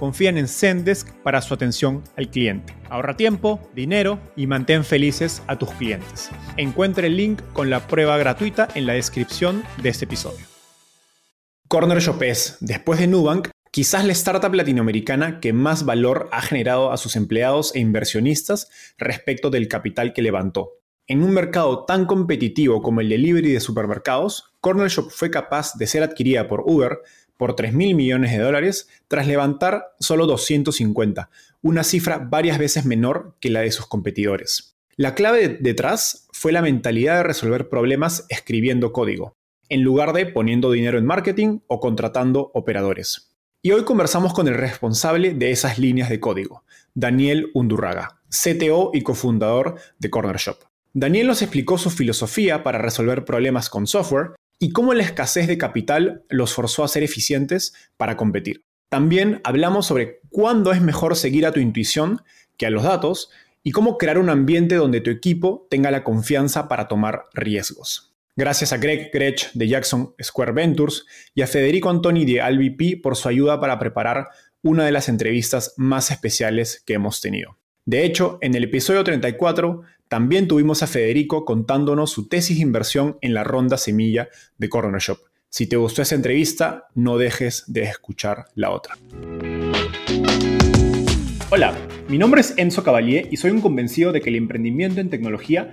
confían en Zendesk para su atención al cliente. Ahorra tiempo, dinero y mantén felices a tus clientes. Encuentre el link con la prueba gratuita en la descripción de este episodio. Corner Shop es, después de Nubank, quizás la startup latinoamericana que más valor ha generado a sus empleados e inversionistas respecto del capital que levantó. En un mercado tan competitivo como el delivery de supermercados, Corner Shop fue capaz de ser adquirida por Uber por 3 mil millones de dólares tras levantar solo 250, una cifra varias veces menor que la de sus competidores. La clave detrás fue la mentalidad de resolver problemas escribiendo código, en lugar de poniendo dinero en marketing o contratando operadores. Y hoy conversamos con el responsable de esas líneas de código, Daniel Undurraga, CTO y cofundador de Corner Shop. Daniel nos explicó su filosofía para resolver problemas con software y cómo la escasez de capital los forzó a ser eficientes para competir. También hablamos sobre cuándo es mejor seguir a tu intuición que a los datos y cómo crear un ambiente donde tu equipo tenga la confianza para tomar riesgos. Gracias a Greg Grech de Jackson Square Ventures y a Federico Antoni de AlVP por su ayuda para preparar una de las entrevistas más especiales que hemos tenido. De hecho, en el episodio 34 también tuvimos a Federico contándonos su tesis de inversión en la ronda semilla de Corner Shop. Si te gustó esa entrevista, no dejes de escuchar la otra. Hola, mi nombre es Enzo Cavalier y soy un convencido de que el emprendimiento en tecnología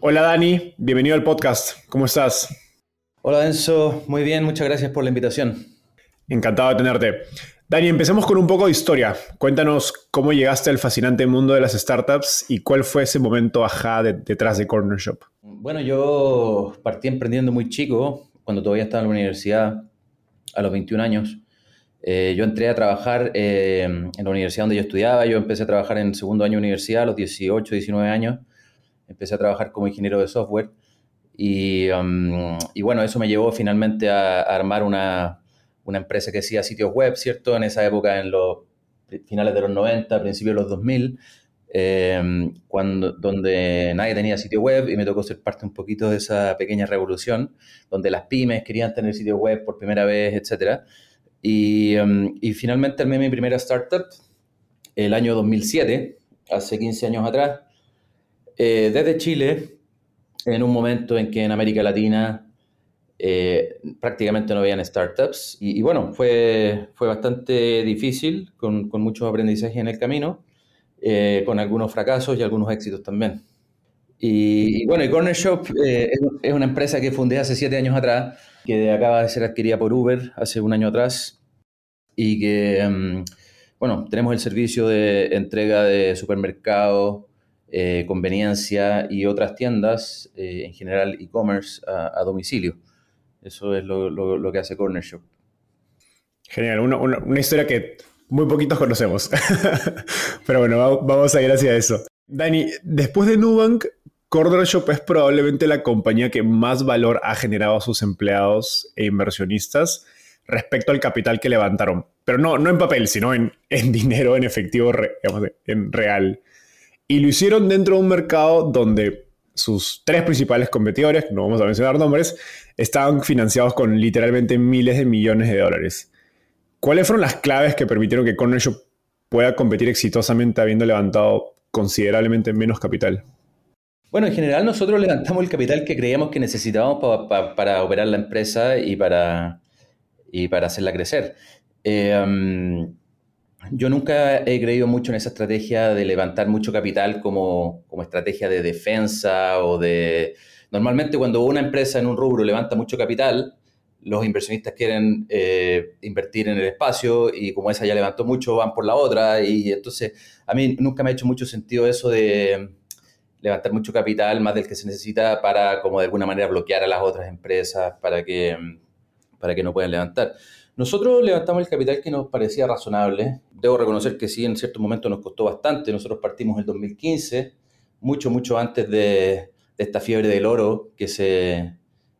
Hola Dani, bienvenido al podcast. ¿Cómo estás? Hola Enzo, muy bien, muchas gracias por la invitación. Encantado de tenerte. Dani, empecemos con un poco de historia. Cuéntanos cómo llegaste al fascinante mundo de las startups y cuál fue ese momento ajá detrás de Corner Shop. Bueno, yo partí emprendiendo muy chico, cuando todavía estaba en la universidad, a los 21 años. Eh, yo entré a trabajar eh, en la universidad donde yo estudiaba. Yo empecé a trabajar en segundo año de universidad a los 18, 19 años. Empecé a trabajar como ingeniero de software. Um, y, bueno, eso me llevó finalmente a, armar una, empresa que hacía sitios web, ¿cierto? En esa época, en los finales de los 90, principios de los 2000, em, cuando, donde nadie tenía sitio web y me tocó ser parte un poquito de esa pequeña revolución, donde las pymes querían tener sitio web por primera vez, etc. Y, um, y finalmente armé mi primera startup el año 2007, hace 15 años atrás, eh, desde Chile, en un momento en que en América Latina eh, prácticamente no habían startups. Y, bueno, fue, fue bastante difícil, con, con muchos aprendizajes en el camino, eh, con algunos fracasos y algunos éxitos también. Y, bueno, y Corner Shop eh, es, una empresa que fundé hace siete años atrás, que acaba de ser adquirida por Uber hace un año atrás, y que, mm, bueno, tenemos el servicio de entrega de supermercados, eh, conveniencia y otras tiendas, eh, en general e-commerce, a, domicilio. Eso es lo, que hace Corner Shop. Genial, una, historia que muy poquitos conocemos. Pero bueno, vamos a ir hacia eso. Dani, después de Nubank, Corner Shop es probablemente la compañía que más valor ha generado a sus empleados e inversionistas respecto al capital que levantaron. Pero no, no en papel, sino en, dinero, en efectivo, en real. Y lo hicieron dentro de un mercado donde sus tres principales competidores, no vamos a mencionar nombres, estaban financiados con literalmente miles de millones de dólares. ¿Cuáles fueron las claves que permitieron que Corner pueda competir exitosamente habiendo levantado considerablemente menos capital? Bueno, en general nosotros levantamos el capital que creíamos que necesitábamos para operar la empresa y para, y para hacerla crecer. Eh, um, yo nunca he creído mucho en esa estrategia de levantar mucho capital como, como estrategia de defensa o de... Normalmente cuando una empresa en un rubro levanta mucho capital, los inversionistas quieren eh, invertir en el espacio y como esa ya levantó mucho, van por la otra. Y entonces a mí nunca me ha hecho mucho sentido eso de levantar mucho capital más del que se necesita para como de alguna manera bloquear a las otras empresas para que, para que no puedan levantar. Nosotros levantamos el capital que nos parecía razonable. Debo reconocer que sí, en cierto momento nos costó bastante. Nosotros partimos en el 2015, mucho, mucho antes de, esta fiebre del oro que se,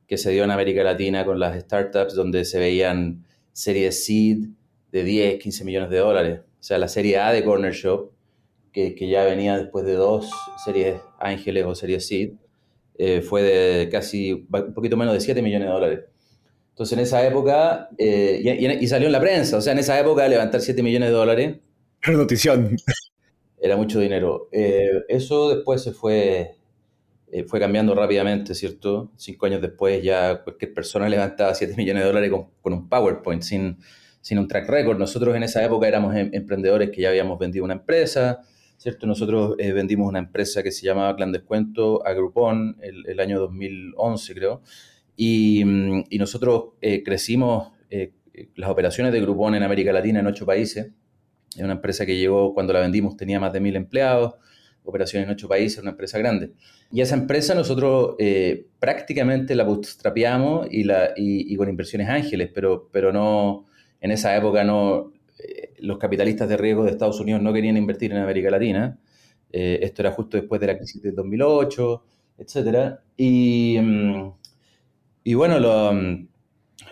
que se dio en América Latina con las startups, donde se veían series seed de 10, 15 millones de dólares. O sea, la serie A de Corner Shop, que, que ya venía después de dos series Ángeles o series seed, eh, fue de casi un poquito menos de 7 millones de dólares. Entonces en esa época, eh, y, salió en la prensa, o sea, en esa época levantar 7 millones de dólares. Era notición. Era mucho dinero. Eh, eso después se fue, eh, fue cambiando rápidamente, ¿cierto? Cinco años después ya cualquier persona levantaba 7 millones de dólares con, un PowerPoint, sin, sin un track record. Nosotros en esa época éramos em, emprendedores que ya habíamos vendido una empresa, ¿cierto? Nosotros vendimos una empresa que se llamaba Clan Descuento a Groupon el, el año 2011, creo. Mm, y, nosotros eh, crecimos eh, las operaciones de Groupon en América Latina en ocho países. Es una empresa que llegó, cuando la vendimos, tenía más de mil empleados, operaciones en ocho países, una empresa grande. Y esa empresa nosotros eh, prácticamente la bootstrapeamos y, la, y, con inversiones ángeles, pero, pero no, en esa época no, los capitalistas de riesgo de Estados Unidos no querían invertir en América Latina. esto era justo después de la crisis del 2008, etc. Y, mm, y bueno,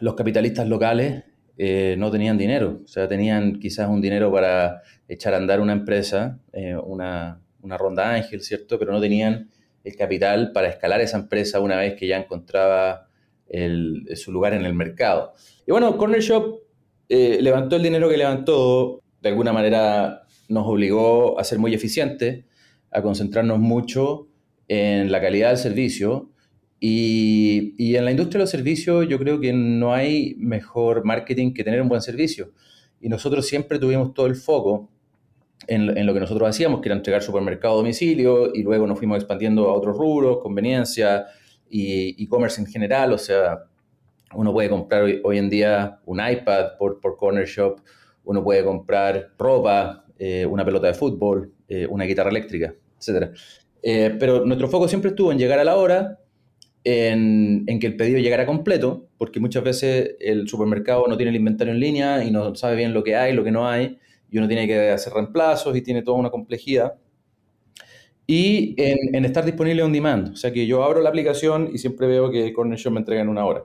los capitalistas locales eh, no tenían dinero, o sea, tenían quizás un dinero para echar a andar una empresa, eh, una, ronda ángel, ¿cierto? Pero no tenían el capital para escalar esa empresa una vez que ya encontraba su lugar en el mercado. Y bueno, Corner Shop eh, levantó el dinero que levantó, de alguna manera nos obligó a ser muy eficientes, a concentrarnos mucho en la calidad del servicio y, en la industria de los servicios yo creo que no hay mejor marketing que tener un buen servicio. Y nosotros siempre tuvimos todo el foco en, lo que nosotros hacíamos, que era entregar supermercado a domicilio, y luego nos fuimos expandiendo a otros rubros, conveniencia y e-commerce en general. O sea, uno puede comprar hoy, en día un iPad por, por Corner Shop, uno puede comprar ropa, eh, una pelota de fútbol, eh, una guitarra eléctrica, etc. Eh, pero nuestro foco siempre estuvo en llegar a la hora, en, que el pedido llegara completo, porque muchas veces el supermercado no tiene el inventario en línea y no sabe bien lo que hay, lo que no hay, y uno tiene que hacer reemplazos y tiene toda una complejidad. Y en, estar disponible on demand, o sea que yo abro la aplicación y siempre veo que Corner Shop me entrega en una hora.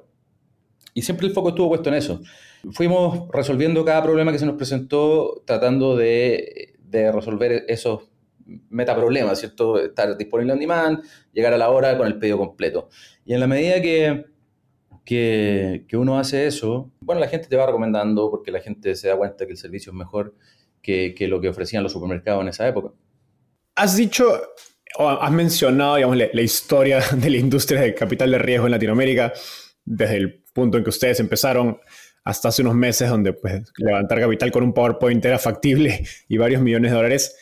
Y siempre el foco estuvo puesto en eso. Fuimos resolviendo cada problema que se nos presentó, tratando de, de resolver esos metaproblema, ¿cierto? Estar disponible on demand, llegar a la hora con el pedido completo. Y en la medida que, que, uno hace eso, bueno, la gente te va recomendando porque la gente se da cuenta que el servicio es mejor que, lo que ofrecían los supermercados en esa época. Has dicho, o has mencionado, digamos, la, la historia de la industria de capital de riesgo en Latinoamérica, desde el punto en que ustedes empezaron hasta hace unos meses, donde pues, levantar capital con un PowerPoint era factible y varios millones de dólares.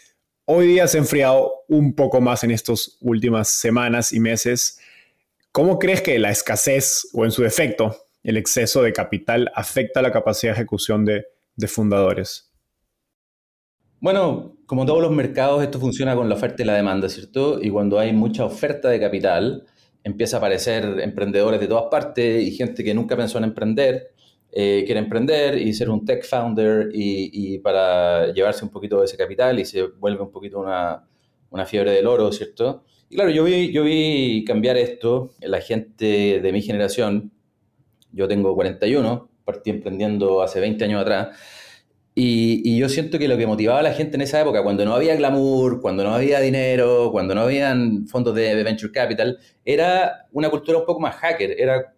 Hoy día se ha enfriado un poco más en estas últimas semanas y meses. ¿Cómo crees que la escasez o en su defecto el exceso de capital afecta la capacidad de ejecución de, fundadores? Bueno, como todos los mercados, esto funciona con la oferta y la demanda, ¿cierto? Y cuando hay mucha oferta de capital, empieza a aparecer emprendedores de todas partes y gente que nunca pensó en emprender eh, quiere emprender y ser un tech founder y, para llevarse un poquito de ese capital y se vuelve un poquito una, fiebre del oro, ¿cierto? Y claro, yo vi, yo vi cambiar esto, la gente de mi generación, yo tengo 41, partí emprendiendo hace 20 años atrás, y, yo siento que lo que motivaba a la gente en esa época, cuando no había glamour, cuando no había dinero, cuando no habían fondos de, de venture capital, era una cultura un poco más hacker, era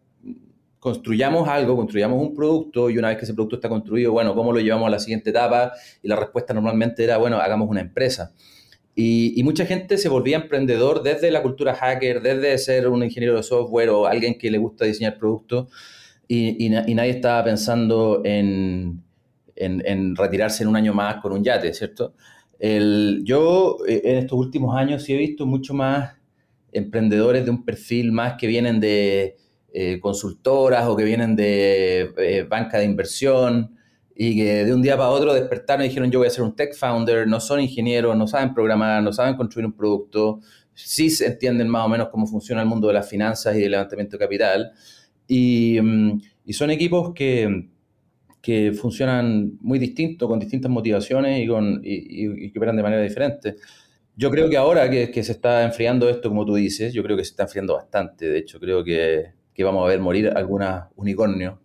construyamos algo, construyamos un producto y una vez que ese producto está construido, bueno, ¿cómo lo llevamos a la siguiente etapa? Y la respuesta normalmente era, bueno, hagamos una empresa. Y, mucha gente se volvía emprendedor desde la cultura hacker, desde ser un ingeniero de software o alguien que le gusta diseñar productos y, nadie estaba pensando en, en, retirarse en un año más con un yate, ¿cierto? El, yo eh, en estos últimos años sí he visto mucho más emprendedores de un perfil más que vienen de eh, consultoras o que vienen de eh, banca de inversión y que de un día para otro despertaron y dijeron yo voy a ser un tech founder, no son ingenieros, no saben programar, no saben construir un producto, sí se entienden más o menos cómo funciona el mundo de las finanzas y del levantamiento de capital. Y, mm, y son equipos que, que, funcionan muy distintos, con distintas motivaciones y, con, y, y, que operan de manera diferente. Yo creo que ahora que, que, se está enfriando esto, como tú dices, yo creo que se está enfriando bastante. De hecho, creo que, que vamos a ver morir algunas unicornios.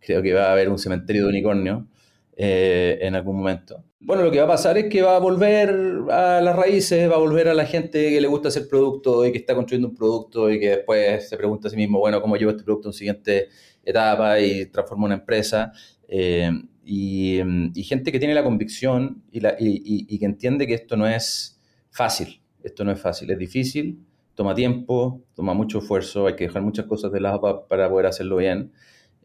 Creo que va a haber un cementerio de unicornios eh, en algún momento. Bueno, lo que va a pasar es que va a volver a las raíces, va a volver a la gente que le gusta hacer producto y que está construyendo un producto y que después se pregunta a sí mismo, bueno, ¿cómo llevo este producto a una siguiente etapa y transformo una empresa? Eh, y, gente que tiene la convicción y, que entiende que esto no es fácil, esto no es fácil, es difícil, toma tiempo, toma mucho esfuerzo, hay que dejar muchas cosas de lado para, poder hacerlo bien.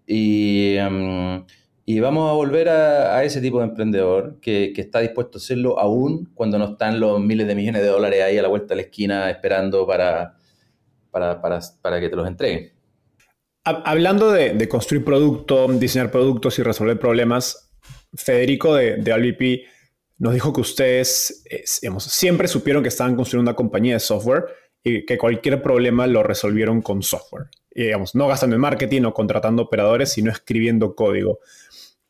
Y, em, y vamos a volver a, ese tipo de emprendedor que, que, está dispuesto a hacerlo aún cuando no están los miles de millones de dólares ahí a la vuelta de la esquina esperando para, para, para, para que te los entreguen. Hablando de, de, construir producto, diseñar productos y resolver problemas, Federico de, de LVP nos dijo que ustedes digamos, siempre supieron que estaban construyendo una compañía de software y que cualquier problema lo resolvieron con software. digamos, no gastando en marketing o contratando operadores, sino escribiendo código.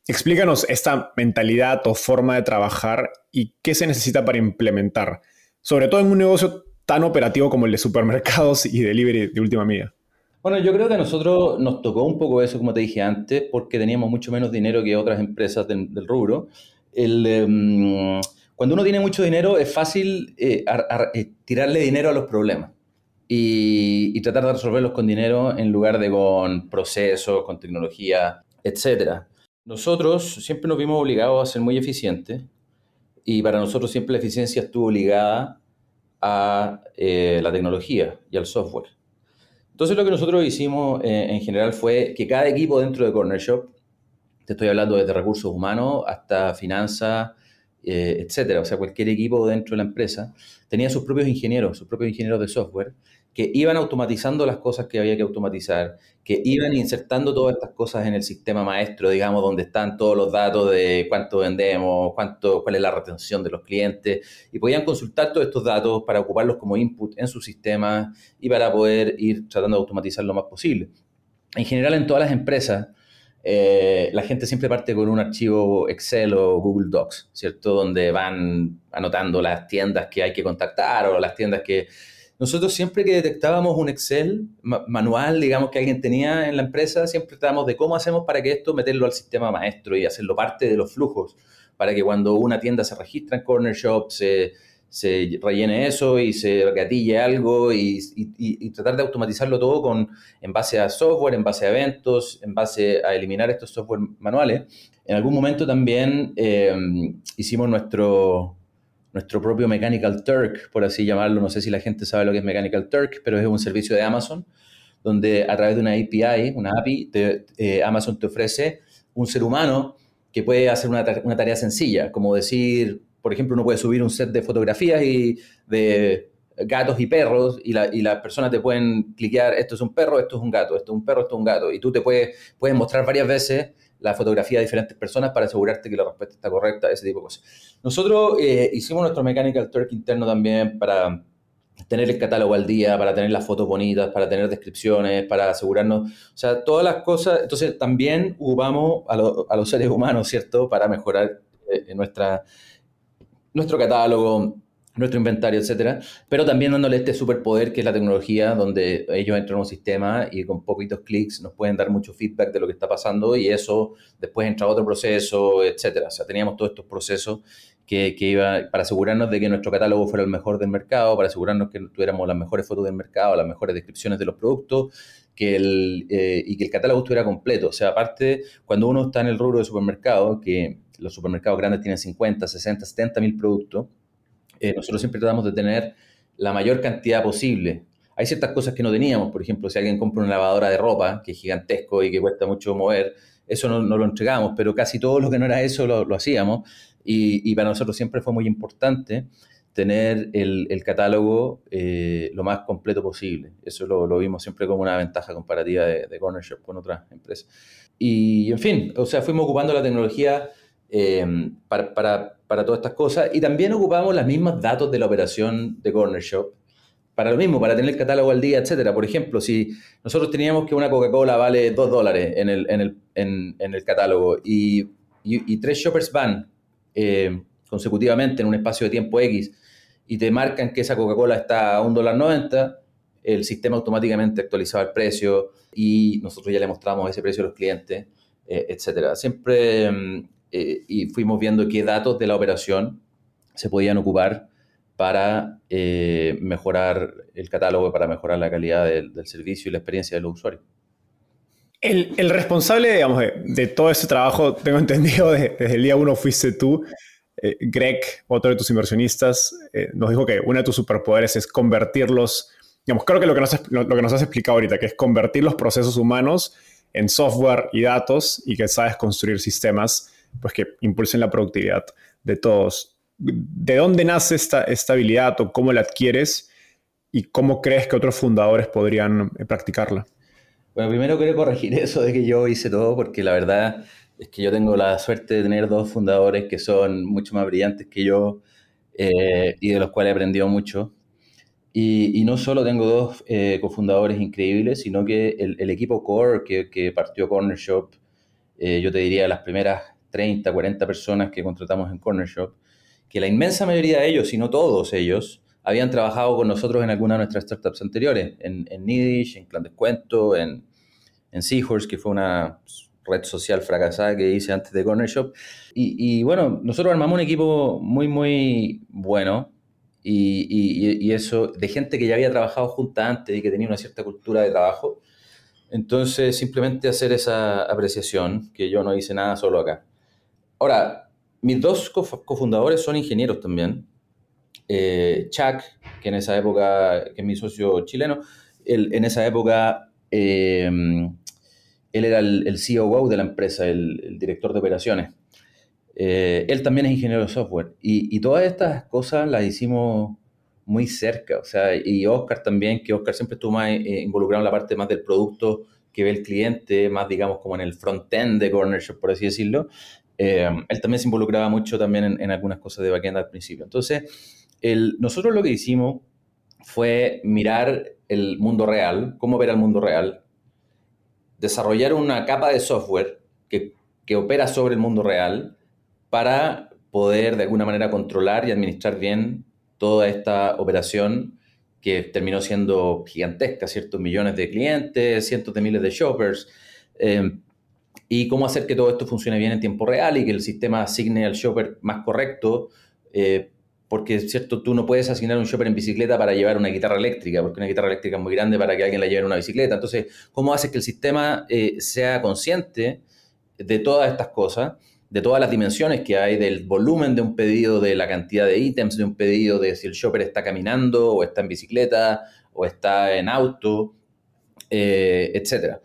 Explícanos esta mentalidad o forma de trabajar y qué se necesita para implementar, sobre todo en un negocio tan operativo como el de supermercados y delivery de última milla. Bueno, yo creo que a nosotros nos tocó un poco eso, como te dije antes, porque teníamos mucho menos dinero que otras empresas del, rubro. El, em, cuando uno tiene mucho dinero es fácil eh, eh, tirarle dinero a los problemas y, tratar de resolverlos con dinero en lugar de con procesos, con tecnología, etc. Nosotros siempre nos vimos obligados a ser muy eficientes y para nosotros siempre la eficiencia estuvo ligada a eh, la tecnología y al software. Entonces lo que nosotros hicimos en general fue que cada equipo dentro de Corner Shop, te estoy hablando desde recursos humanos hasta finanzas, eh, etcétera. O sea, cualquier equipo dentro de la empresa tenía sus propios ingenieros, sus propios ingenieros de software, que iban automatizando las cosas que había que automatizar, que iban insertando todas estas cosas en el sistema maestro, digamos, donde están todos los datos de cuánto vendemos, cuánto, cuál es la retención de los clientes, y podían consultar todos estos datos para ocuparlos como input en su sistema y para poder ir tratando de automatizar lo más posible. En general, en todas las empresas, eh, la gente siempre parte con un archivo Excel o Google Docs, ¿cierto? Donde van anotando las tiendas que hay que contactar o las tiendas que... Nosotros siempre que detectábamos un Excel manual, digamos, que alguien tenía en la empresa, siempre tratábamos de cómo hacemos para que esto meterlo al sistema maestro y hacerlo parte de los flujos, para que cuando una tienda se registra en Corner Shop, se se rellene eso y se gatille algo y, tratar de automatizarlo todo con, en base a software, en base a eventos, en base a eliminar estos software manuales. En algún momento también eh, hicimos nuestro, nuestro propio Mechanical Turk, por así llamarlo. No sé si la gente sabe lo que es Mechanical Turk, pero es un servicio de Amazon donde a través de una API, una API, eh, Amazon te ofrece un ser humano que puede hacer una, una tarea sencilla, como decir, por ejemplo, uno puede subir un set de fotografías y de gatos y perros y, las personas te pueden cliquear, esto es un perro, esto es un gato, esto es un perro, esto es un gato. Y tú te puedes, puedes mostrar varias veces la fotografía de diferentes personas para asegurarte que la respuesta está correcta, ese tipo de cosas. Nosotros eh, hicimos nuestro Mechanical Turk interno también para tener el catálogo al día, para tener las fotos bonitas, para tener descripciones, para asegurarnos, o sea, todas las cosas. Entonces, también ocupamos a, los seres humanos, ¿cierto?, para mejorar eh, nuestra nuestro catálogo, nuestro inventario, etcétera, pero también dándole este superpoder que es la tecnología, donde ellos entran a un sistema y con poquitos clics nos pueden dar mucho feedback de lo que está pasando y eso después entra otro proceso, etcétera. O sea, teníamos todos estos procesos que, que, iba para asegurarnos de que nuestro catálogo fuera el mejor del mercado, para asegurarnos que tuviéramos las mejores fotos del mercado, las mejores descripciones de los productos que el, eh, y que el catálogo estuviera completo. O sea, aparte, cuando uno está en el rubro de supermercado, que los supermercados grandes tienen 50, 60, 70 mil productos, eh, nosotros siempre tratamos de tener la mayor cantidad posible. Hay ciertas cosas que no teníamos, por ejemplo, si alguien compra una lavadora de ropa, que es gigantesco y que cuesta mucho mover, eso no, no lo entregamos, pero casi todo lo que no era eso lo, lo hacíamos y, y, para nosotros siempre fue muy importante tener el, el catálogo eh, lo más completo posible. Eso lo, lo, vimos siempre como una ventaja comparativa de, de Corner Shop con otras empresas. Y, en fin, o sea, fuimos ocupando la tecnología eh, para, todas estas cosas y también ocupamos los mismos datos de la operación de Corner Shop para lo mismo, para tener el catálogo al día, etcétera. Por ejemplo, si nosotros teníamos que una Coca-Cola vale 2 dólares en el, catálogo y, y, tres shoppers van eh, consecutivamente en un espacio de tiempo X y te marcan que esa Coca-Cola está a un dólar 90, el sistema automáticamente actualizaba el precio y nosotros ya le mostramos ese precio a los clientes, eh, etcétera. Siempre mm, eh, y fuimos viendo qué datos de la operación se podían ocupar para eh, mejorar el catálogo, para mejorar la calidad del, del, servicio y la experiencia de los usuarios. El, el responsable, digamos, de, de, todo ese trabajo, tengo entendido, de, desde el día uno fuiste tú. Eh, Greg, otro de tus inversionistas, eh, nos dijo que uno de tus superpoderes es convertirlos, digamos, creo que lo que, nos, lo, lo que nos has explicado ahorita, que es convertir los procesos humanos en software y datos y que sabes construir sistemas pues que impulsen la productividad de todos. ¿De dónde nace esta, esta habilidad o cómo la adquieres y cómo crees que otros fundadores podrían eh, practicarla? Bueno, primero quiero corregir eso de que yo hice todo, porque la verdad es que yo tengo la suerte de tener dos fundadores que son mucho más brillantes que yo eh, y de los cuales he aprendido mucho. Y, y no solo tengo dos eh, cofundadores increíbles, sino que el, el equipo core que, que, partió Corner Shop, eh, yo te diría las primeras 30, 40 personas que contratamos en Corner Shop, que la inmensa mayoría de ellos, si no todos ellos, habían trabajado con nosotros en alguna de nuestras startups anteriores, en, en Nidish, en Clan Descuento, en, en Seahorse, que fue una red social fracasada que hice antes de Corner Shop. Y, bueno, nosotros armamos un equipo muy, muy bueno y, y, y, eso de gente que ya había trabajado junta antes y que tenía una cierta cultura de trabajo. Entonces, simplemente hacer esa apreciación, que yo no hice nada solo acá. Ahora, mis dos cofundadores son ingenieros también. Eh, Chuck, que en esa época, que es mi socio chileno, él, en esa época eh, él era el, el, COO de la empresa, el, el director de operaciones. Eh, él también es ingeniero de software. Y, y, todas estas cosas las hicimos muy cerca. O sea, y Oscar también, que Oscar siempre estuvo más eh, involucrado en la parte más del producto que ve el cliente, más digamos como en el front-end de Corner Shop, por así decirlo. Eh, él también se involucraba mucho también en, algunas cosas de backend al principio. Entonces, nosotros lo que hicimos fue mirar el mundo real, cómo ver el mundo real, desarrollar una capa de software que, opera sobre el mundo real para poder de alguna manera controlar y administrar bien toda esta operación que terminó siendo gigantesca, ciertos millones de clientes, cientos de miles de shoppers. Eh, y cómo hacer que todo esto funcione bien en tiempo real y que el sistema asigne al shopper más correcto, eh, porque es cierto, tú no puedes asignar un shopper en bicicleta para llevar una guitarra eléctrica, porque una guitarra eléctrica es muy grande para que alguien la lleve en una bicicleta. Entonces, ¿cómo haces que el sistema eh, sea consciente de todas estas cosas, de todas las dimensiones que hay, del volumen de un pedido, de la cantidad de ítems de un pedido, de si el shopper está caminando o está en bicicleta o está en auto, eh, etcétera?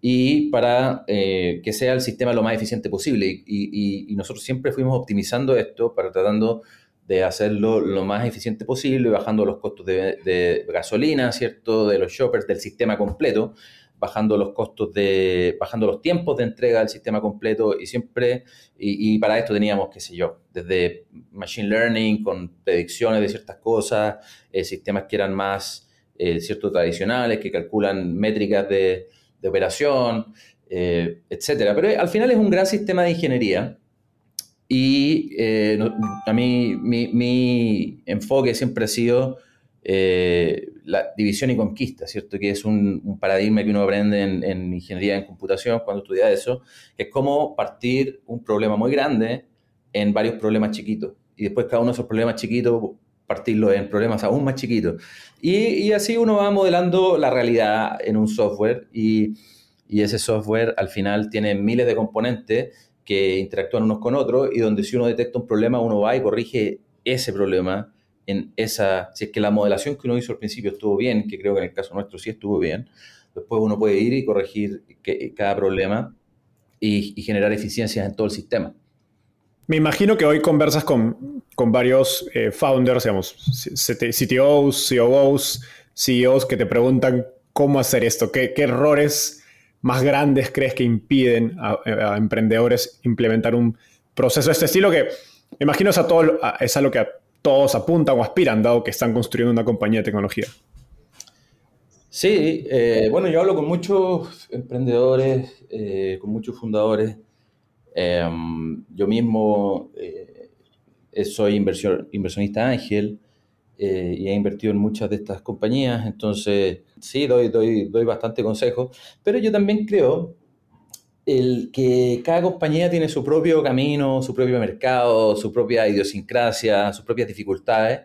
Y para eh, que sea el sistema lo más eficiente posible. Y, nosotros siempre fuimos optimizando esto para tratando de hacerlo lo más eficiente posible, bajando los costos de, de gasolina, ¿cierto? De los shoppers, del sistema completo, bajando los costos de, bajando los tiempos de entrega del sistema completo y siempre, y, y para esto teníamos, qué sé yo, desde machine learning con predicciones de ciertas cosas, eh, sistemas que eran más, eh, cierto, tradicionales, que calculan métricas de, de operación, eh, etcétera. Pero al final es un gran sistema de ingeniería Y eh, a mí mi, enfoque siempre ha sido eh, la división y conquista, ¿cierto? Que es un, paradigma que uno aprende en, ingeniería en computación cuando estudia eso, que es cómo partir un problema muy grande en varios problemas chiquitos. Y después cada uno de esos problemas chiquitos partirlo en problemas aún más chiquitos. Y, y así uno va modelando la realidad en un software y, y ese software al final tiene miles de componentes que interactúan unos con otros y donde si uno detecta un problema, uno va y corrige ese problema en esa, si es que la modelación que uno hizo al principio estuvo bien, que creo que en el caso nuestro sí estuvo bien, después uno puede ir y corregir cada problema y, generar eficiencias en todo el sistema. Me imagino que hoy conversas con, con varios eh, founders, digamos, CTOs, COOs, CEOs que te preguntan cómo hacer esto, qué, errores más grandes crees que impiden a, emprendedores implementar un proceso de este estilo que me imagino es, a todo, es a lo que todos apuntan o aspiran, dado que están construyendo una compañía de tecnología? Sí, eh, bueno, yo hablo con muchos emprendedores, eh, con muchos fundadores. Em, yo mismo eh, soy inversionista ángel y he invertido en muchas de estas compañías, entonces sí, doy, doy, doy bastante consejo, pero yo también creo el que cada compañía tiene su propio camino, su propio mercado, su propia idiosincrasia, sus propias dificultades,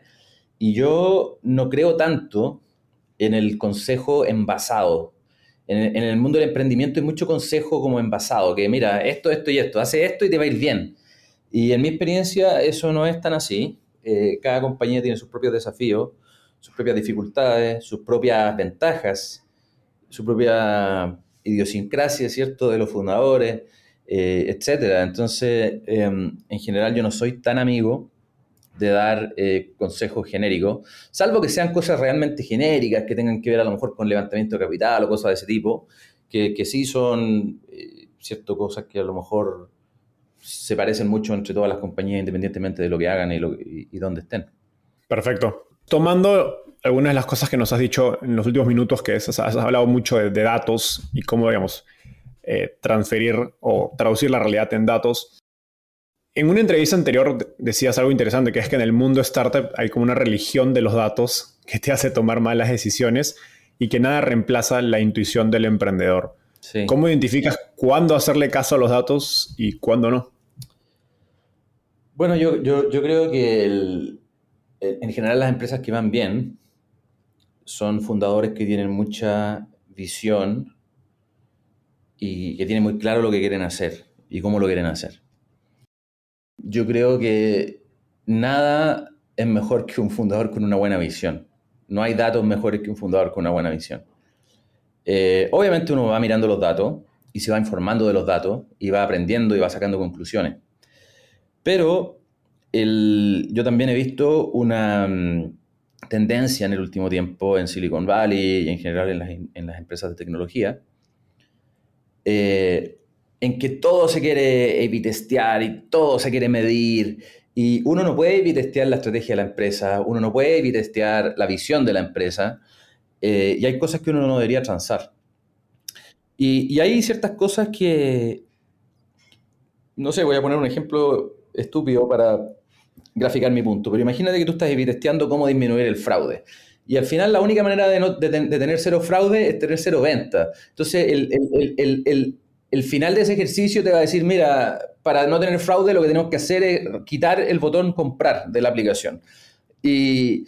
y yo no creo tanto en el consejo envasado. En, el mundo del emprendimiento hay mucho consejo como envasado, que mira, esto, esto y esto, hace esto y te va a ir bien. Y en mi experiencia eso no es tan así. Eh, cada compañía tiene sus propios desafíos sus propias dificultades, sus propias ventajas, su propia idiosincrasia, ¿cierto?, de los fundadores, eh, etcétera. Entonces, em, en general yo no soy tan amigo de dar eh, consejos genéricos, salvo que sean cosas realmente genéricas, que tengan que ver a lo mejor con levantamiento de capital o cosas de ese tipo, que, que sí son, eh, cierto, cosas que a lo mejor se parecen mucho entre todas las compañías, independientemente de lo que hagan y, lo, y dónde estén. Perfecto. Tomando algunas de las cosas que nos has dicho en los últimos minutos, que has, hablado mucho de, datos y cómo, digamos, eh, transferir o traducir la realidad en datos. En una entrevista anterior decías algo interesante, que es que en el mundo startup hay como una religión de los datos que te hace tomar malas decisiones y que nada reemplaza la intuición del emprendedor. ¿Cómo identificas cuándo hacerle caso a los datos y cuándo no? Bueno, yo, yo creo que el, en general las empresas que van bien son fundadores que tienen mucha visión y que tienen muy claro lo que quieren hacer y cómo lo quieren hacer. Yo creo que nada es mejor que un fundador con una buena visión. No hay datos mejores que un fundador con una buena visión. Eh, obviamente uno va mirando los datos y se va informando de los datos y va aprendiendo y va sacando conclusiones. Pero yo también he visto una mm, tendencia en el último tiempo en Silicon Valley y en general en las, empresas de tecnología, eh, en que todo se quiere evitestear y todo se quiere medir. Y uno no puede evitestear la estrategia de la empresa, uno no puede evitestear la visión de la empresa, eh, y hay cosas que uno no debería transar. Y, y hay ciertas cosas que, no sé, voy a poner un ejemplo estúpido para, graficar mi punto, pero imagínate que tú estás testeando cómo disminuir el fraude. Y al final la única manera de, tener cero fraude es tener cero venta. Entonces el, final de ese ejercicio te va a decir, mira, para no tener fraude lo que tenemos que hacer es quitar el botón comprar de la aplicación. Y,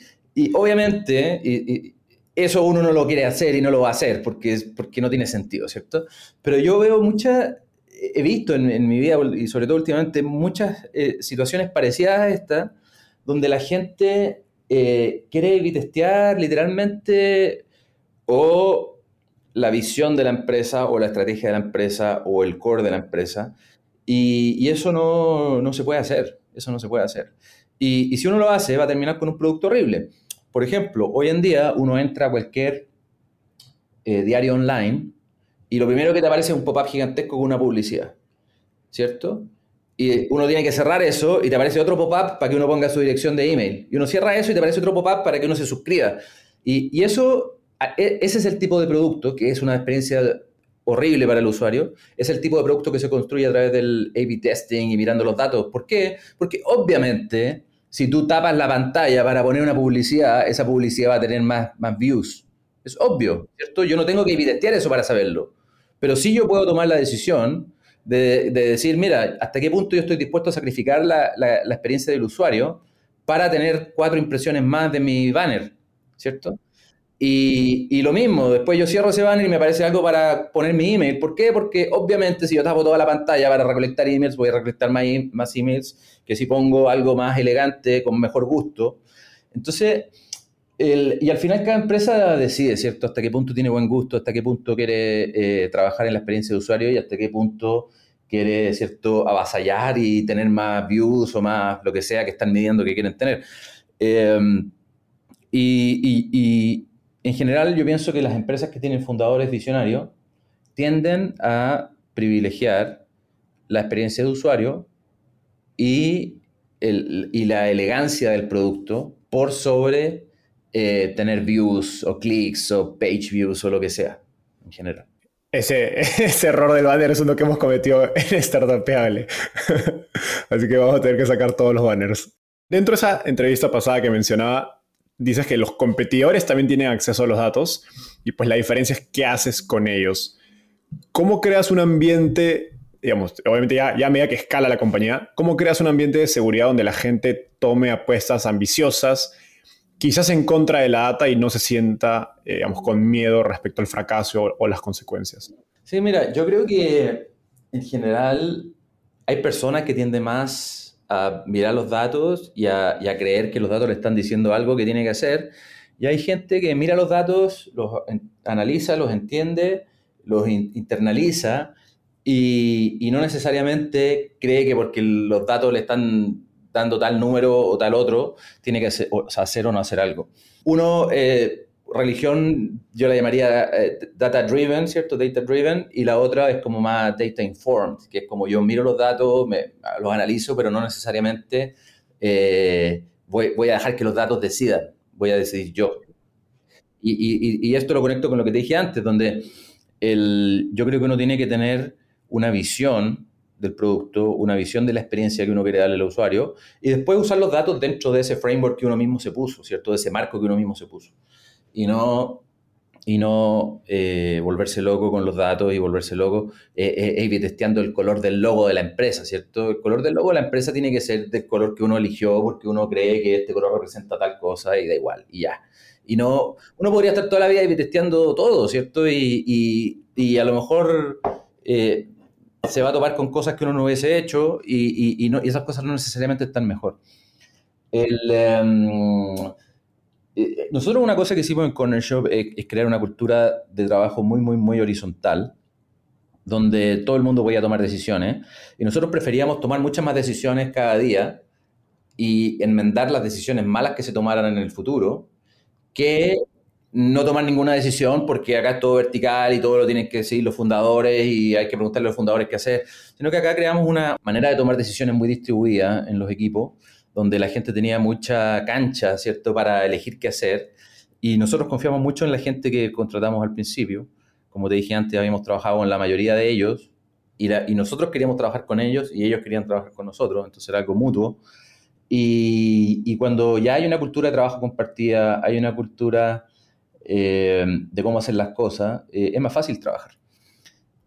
obviamente eso uno no lo quiere hacer y no lo va a hacer porque, porque no tiene sentido, ¿cierto? Pero yo veo muchas he visto en, mi vida y sobre todo últimamente muchas eh, situaciones parecidas a esta, donde la gente eh, quiere vitestear literalmente o la visión de la empresa o la estrategia de la empresa o el core de la empresa y, eso no, se puede hacer, eso no se puede hacer. Y, y si uno lo hace va a terminar con un producto horrible. Por ejemplo, hoy en día uno entra a cualquier eh, diario online y lo primero que te aparece es un pop-up gigantesco con una publicidad, ¿cierto? Y uno tiene que cerrar eso y te aparece otro pop-up para que uno ponga su dirección de email. Y uno cierra eso y te aparece otro pop-up para que uno se suscriba. Y, eso, e, ese es el tipo de producto que es una experiencia horrible para el usuario, es el tipo de producto que se construye a través del A-B testing y mirando los datos. ¿Por qué? Porque obviamente, si tú tapas la pantalla para poner una publicidad, esa publicidad va a tener más, más views. Es obvio, ¿cierto? Yo no tengo que testear eso para saberlo. Pero sí yo puedo tomar la decisión de, decir, mira, hasta qué punto yo estoy dispuesto a sacrificar la, la, la experiencia del usuario para tener cuatro impresiones más de mi banner, ¿cierto? Y, lo mismo, después yo cierro ese banner y me aparece algo para poner mi email. ¿Por qué? Porque obviamente si yo tapo toda la pantalla para recolectar emails, voy a recolectar más, e-, más emails que si pongo algo más elegante, con mejor gusto. Entonces, y al final cada empresa decide, ¿cierto? Hasta qué punto tiene buen gusto, hasta qué punto quiere eh, trabajar en la experiencia de usuario y hasta qué punto quiere, ¿cierto?, avasallar y tener más views o más lo que sea que están midiendo que quieren tener. Eh, y, en general, yo pienso que las empresas que tienen fundadores visionarios tienden a privilegiar la experiencia de usuario y, la elegancia del producto por sobre eh, tener views o clics o page views o lo que sea, en general. Ese, ese, error del banner es uno que hemos cometido en Startupeable. Así que vamos a tener que sacar todos los banners. Dentro de esa entrevista pasada que mencionaba, dices que los competidores también tienen acceso a los datos y pues la diferencia es qué haces con ellos. ¿Cómo creas un ambiente, digamos, obviamente ya, ya a medida que escala la compañía, cómo creas un ambiente de seguridad donde la gente tome apuestas ambiciosas, quizás en contra de la data y no se sienta, eh, digamos, con miedo respecto al fracaso o, o las consecuencias? Sí, mira, yo creo que en general hay personas que tienden más a mirar los datos y a, creer que los datos le están diciendo algo que tiene que hacer. Y hay gente que mira los datos, los analiza, los entiende, los internaliza y, no necesariamente cree que porque los datos le están dando tal número o tal otro, tiene que hacer o, no hacer algo. Uno, eh, religión yo la llamaría eh, data driven, ¿cierto? Data driven, y la otra es como más data informed, que es como yo miro los datos, los analizo, pero no necesariamente eh, voy, a dejar que los datos decidan, voy a decidir yo. Y, y, y, esto lo conecto con lo que te dije antes, donde el, yo creo que uno tiene que tener una visión del producto, una visión de la experiencia que uno quiere darle al usuario, y después usar los datos dentro de ese framework que uno mismo se puso, ¿cierto? De ese marco que uno mismo se puso y no, y no eh, volverse loco con los datos y volverse loco eh, eh, testeando el color del logo de la empresa, ¿cierto? El color del logo de la empresa tiene que ser del color que uno eligió porque uno cree que este color representa tal cosa y da igual, y ya. Y no, uno podría estar toda la vida testeando todo, ¿cierto? Y, y, a lo mejor eh, se va a topar con cosas que uno no hubiese hecho y, y, no, y esas cosas no necesariamente están mejor. El, em, eh, nosotros una cosa que hicimos en Corner Shop es, crear una cultura de trabajo muy, muy, muy horizontal, donde todo el mundo podía tomar decisiones. Y nosotros preferíamos tomar muchas más decisiones cada día y enmendar las decisiones malas que se tomaran en el futuro, que no tomar ninguna decisión porque acá es todo vertical y todo lo tienen que seguir los fundadores y hay que preguntarle a los fundadores qué hacer, sino que acá creamos una manera de tomar decisiones muy distribuida en los equipos donde la gente tenía mucha cancha, ¿cierto?, para elegir qué hacer. Y nosotros confiamos mucho en la gente que contratamos al principio. Como te dije antes, habíamos trabajado con la mayoría de ellos y, nosotros queríamos trabajar con ellos y ellos querían trabajar con nosotros, entonces era algo mutuo. Y, y cuando ya hay una cultura de trabajo compartida, hay una cultura eh, de cómo hacer las cosas, eh, es más fácil trabajar.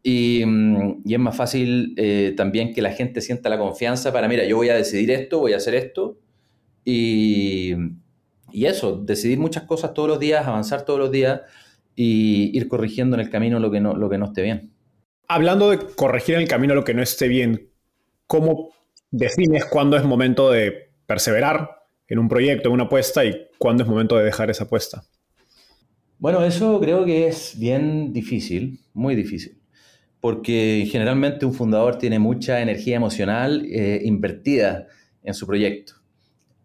Mm, y, es más fácil eh, también que la gente sienta la confianza para, mira, yo voy a decidir esto, voy a hacer esto. Y, y eso, decidir muchas cosas todos los días, avanzar todos los días y ir corrigiendo en el camino lo que no, lo que no esté bien. Hablando de corregir en el camino lo que no esté bien, ¿cómo defines cuándo es momento de perseverar en un proyecto, en una apuesta y cuándo es momento de dejar esa apuesta? Bueno, eso creo que es bien difícil, muy difícil porque generalmente un fundador tiene mucha energía emocional eh, invertida en su proyecto.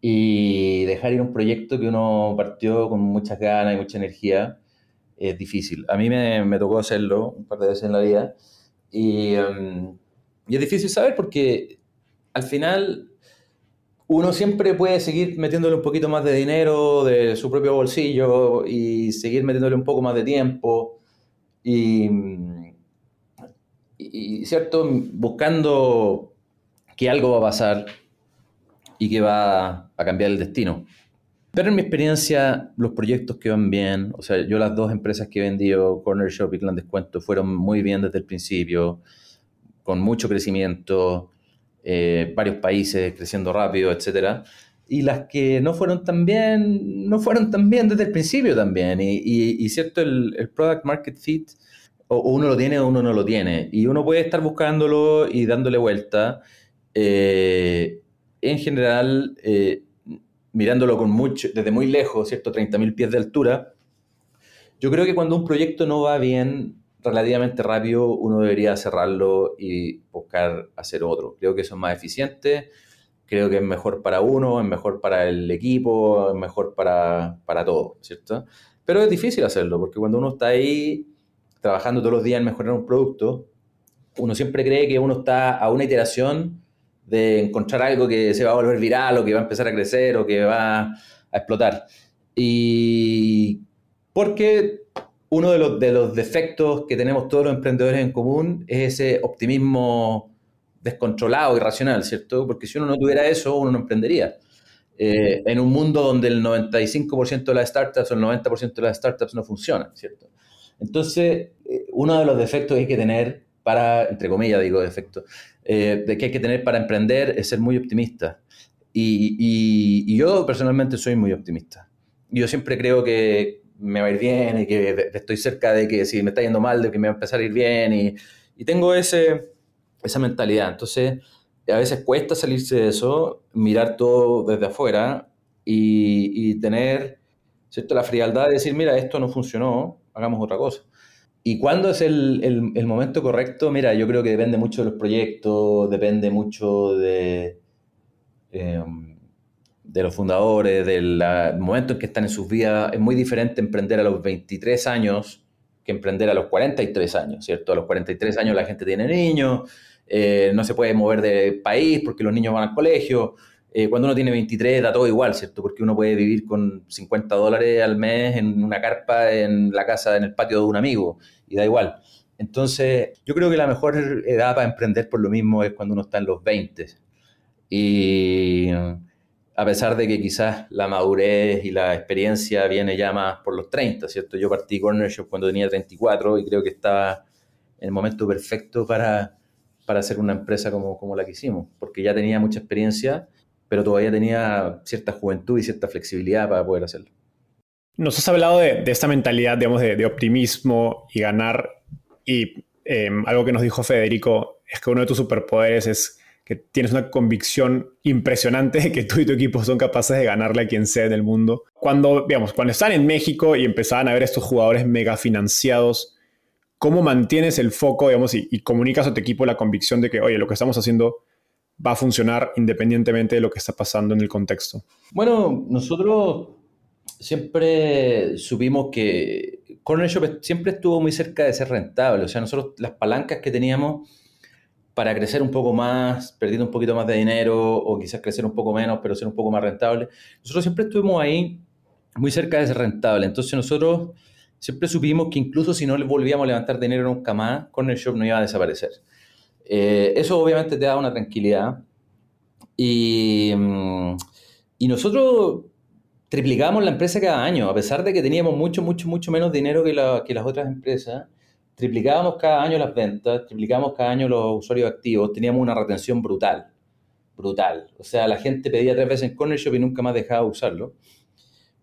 Y dejar ir un proyecto que uno partió con muchas ganas y mucha energía es difícil. A mí me, me tocó hacerlo un par de veces en la vida. Y, em, y es difícil saber porque al final uno siempre puede seguir metiéndole un poquito más de dinero de su propio bolsillo y seguir metiéndole un poco más de tiempo. Y y, ¿cierto? Buscando que algo va a pasar y que va a cambiar el destino. Pero en mi experiencia, los proyectos que van bien, o sea, yo las dos empresas que he vendido, Corner Shop y Clan Descuento, fueron muy bien desde el principio, con mucho crecimiento, eh, varios países creciendo rápido, etc. Y las que no fueron tan bien, no fueron tan bien desde el principio también. Y, cierto, el, el, product market fit, o uno lo tiene o uno no lo tiene. Y uno puede estar buscándolo y dándole vuelta. Eh, en general, eh, mirándolo con mucho, desde muy lejos, ¿cierto? 30.000 pies de altura, yo creo que cuando un proyecto no va bien relativamente rápido, uno debería cerrarlo y buscar hacer otro. Creo que eso es más eficiente, creo que es mejor para uno, es mejor para el equipo, es mejor para, para todo, ¿cierto? Pero es difícil hacerlo, porque cuando uno está ahí trabajando todos los días en mejorar un producto, uno siempre cree que uno está a una iteración de encontrar algo que se va a volver viral o que va a empezar a crecer o que va a explotar. Y porque uno de los, de los defectos que tenemos todos los emprendedores en común es ese optimismo descontrolado, irracional, ¿cierto? Porque si uno no tuviera eso, uno no emprendería. Eh, en un mundo donde el 95% de las startups o el 90% de las startups no funcionan, ¿cierto? Entonces, eh, uno de los defectos que hay que tener para, entre comillas digo defectos, eh, de que hay que tener para emprender es ser muy optimista. Y, yo personalmente soy muy optimista. Yo siempre creo que me va a ir bien y que estoy cerca de que si me está yendo mal, de que me va a empezar a ir bien. Y, tengo ese, esa mentalidad. Entonces, a veces cuesta salirse de eso, mirar todo desde afuera y, tener ¿cierto? la frialdad de decir, mira, esto no funcionó, hagamos otra cosa. ¿Y cuándo es el, el, momento correcto? Mira, yo creo que depende mucho de los proyectos, depende mucho de, em, de los fundadores, del momento en que están en sus vidas. Es muy diferente emprender a los 23 años que emprender a los 43 años, ¿cierto? A los 43 años la gente tiene niños, eh, no se puede mover de país porque los niños van al colegio. Eh, cuando uno tiene 23 da todo igual, ¿cierto? Porque uno puede vivir con 50 dólares al mes en una carpa en la casa, en el patio de un amigo, y da igual. Entonces, yo creo que la mejor edad para emprender por lo mismo es cuando uno está en los 20. Y a pesar de que quizás la madurez y la experiencia viene ya más por los 30, ¿cierto? Yo partí Corner Shop cuando tenía 34 y creo que estaba en el momento perfecto para, para hacer una empresa como, como la que hicimos, porque ya tenía mucha experiencia pero todavía tenía cierta juventud y cierta flexibilidad para poder hacerlo. Nos has hablado de, esta mentalidad, digamos, de, optimismo y ganar. Y em, algo que nos dijo Federico es que uno de tus superpoderes es que tienes una convicción impresionante de que tú y tu equipo son capaces de ganarle a quien sea en el mundo. Cuando, digamos, cuando están en México y empezaban a ver estos jugadores mega financiados, ¿cómo mantienes el foco, digamos, y, y comunicas a tu equipo la convicción de que, oye, lo que estamos haciendo va a funcionar independientemente de lo que está pasando en el contexto? Bueno, nosotros siempre supimos que Corner Shop siempre estuvo muy cerca de ser rentable. O sea, nosotros las palancas que teníamos para crecer un poco más, perdiendo un poquito más de dinero o quizás crecer un poco menos, pero ser un poco más rentable, nosotros siempre estuvimos ahí muy cerca de ser rentable. Entonces nosotros siempre supimos que incluso si no le volvíamos a levantar dinero nunca más, Corner Shop no iba a desaparecer. Eh, eso obviamente te da una tranquilidad. Y, mm, y, nosotros triplicamos la empresa cada año, a pesar de que teníamos mucho, mucho, mucho menos dinero que, las otras empresas. Triplicábamos cada año las ventas, triplicábamos cada año los usuarios activos, teníamos una retención brutal, brutal. O sea, la gente pedía tres veces en Corner y nunca más dejaba de usarlo.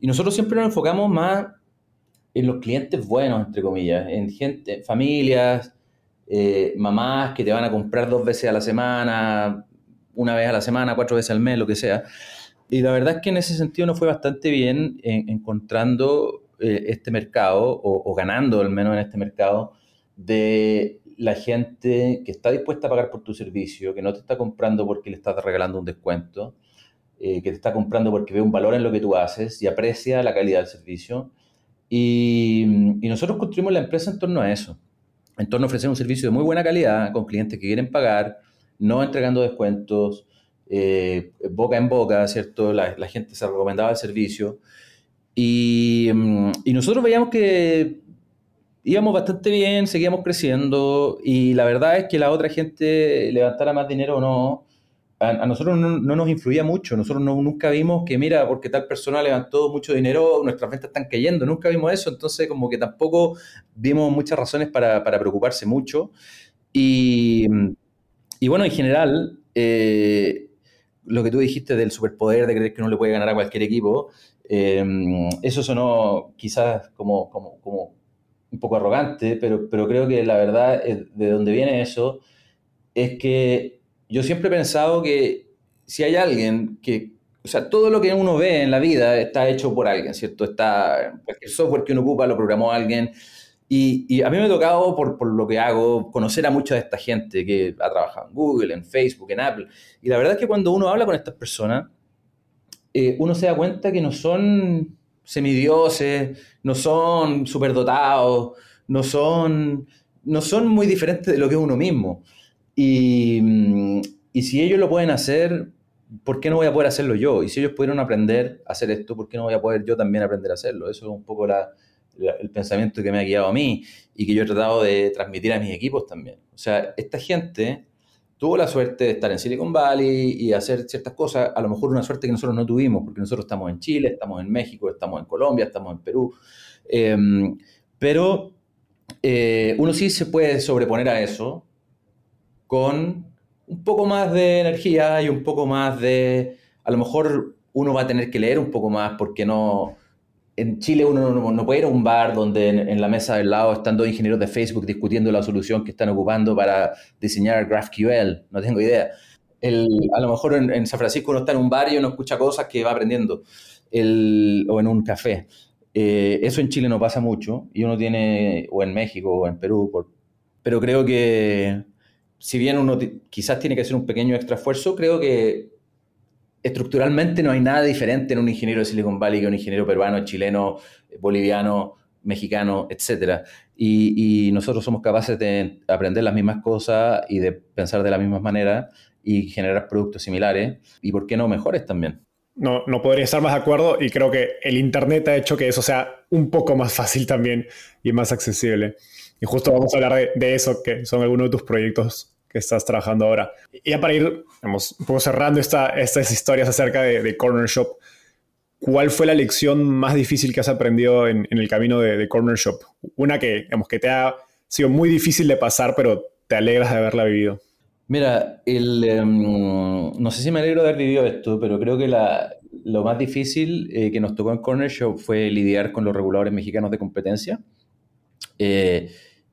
Y nosotros siempre nos enfocamos más en los clientes buenos, entre comillas, en gente, familias, eh, mamás que te van a comprar dos veces a la semana, una vez a la semana, cuatro veces al mes, lo que sea. Y la verdad es que en ese sentido nos fue bastante bien encontrando eh, este mercado, o, ganando al menos en este mercado, de la gente que está dispuesta a pagar por tu servicio, que no te está comprando porque le estás regalando un descuento, eh, que te está comprando porque ve un valor en lo que tú haces y aprecia la calidad del servicio. y nosotros construimos la empresa en torno a eso en torno ofrecer un servicio de muy buena calidad con clientes que quieren pagar, no entregando descuentos, eh, boca en boca, ¿cierto? La, gente se recomendaba el servicio. Y, mm, y, nosotros veíamos que íbamos bastante bien, seguíamos creciendo y la verdad es que la otra gente levantara más dinero o no, a, nosotros no, nos influía mucho. Nosotros nunca vimos que, mira, porque tal persona levantó mucho dinero, nuestras ventas están cayendo. Nunca vimos eso. Entonces, como que tampoco vimos muchas razones para, preocuparse mucho. Y, bueno, en general, eh, lo que tú dijiste del superpoder de creer que uno le puede ganar a cualquier equipo, eh, eso sonó quizás como, como, como, un poco arrogante, pero, pero creo que la verdad de donde viene eso es que yo siempre he pensado que si hay alguien que, o sea, todo lo que uno ve en la vida está hecho por alguien, ¿cierto? Está, cualquier software que uno ocupa lo programó alguien. Y, a mí me ha tocado, por, por, lo que hago, conocer a mucha de esta gente que ha trabajado en Google, en Facebook, en Apple. Y la verdad es que cuando uno habla con estas personas, eh, uno se da cuenta que no son semidioses, no son superdotados, no son, no son muy diferentes de lo que es uno mismo. Mm, y, si ellos lo pueden hacer, ¿por qué no voy a poder hacerlo yo? Y si ellos pudieron aprender a hacer esto, ¿por qué no voy a poder yo también aprender a hacerlo? Eso es un poco el pensamiento que me ha guiado a mí y que yo he tratado de transmitir a mis equipos también. O sea, esta gente tuvo la suerte de estar en Silicon Valley y hacer ciertas cosas, a lo mejor una suerte que nosotros no tuvimos, porque nosotros estamos en Chile, estamos en México, estamos en Colombia, estamos en Perú. Em, pero eh, uno sí se puede sobreponer a eso con un poco más de energía y un poco más de, a lo mejor uno va a tener que leer un poco más porque no, en Chile uno no, puede ir a un bar donde en, la mesa del lado están dos ingenieros de Facebook discutiendo la solución que están ocupando para diseñar GraphQL, no tengo idea. a lo mejor en, San Francisco uno está en un bar y uno escucha cosas que va aprendiendo, o en un café. Eh, eso en Chile no pasa mucho, y uno tiene, o en México, o en Perú, pero creo que si bien uno quizás tiene que hacer un pequeño extra esfuerzo, creo que estructuralmente no hay nada diferente en un ingeniero de Silicon Valley que un ingeniero peruano, chileno, boliviano, mexicano, etc. Y, nosotros somos capaces de aprender las mismas cosas y de pensar de la misma manera y generar productos similares y, ¿por qué no, mejores también? No, no podría estar más de acuerdo y creo que el Internet ha hecho que eso sea un poco más fácil también y más accesible. Y justo vamos a hablar de, eso, que son algunos de tus proyectos que estás trabajando ahora. Y ya para ir un poco cerrando esta, estas historias acerca de, Corner Shop, ¿cuál fue la lección más difícil que has aprendido en, el camino de, Corner Shop? Una que, digamos, que te ha sido muy difícil de pasar, pero te alegras de haberla vivido. Mira, el, em, no sé si me alegro de haber vivido esto, pero creo que la, lo más difícil eh, que nos tocó en Corner Shop fue lidiar con los reguladores mexicanos de competencia. Eh,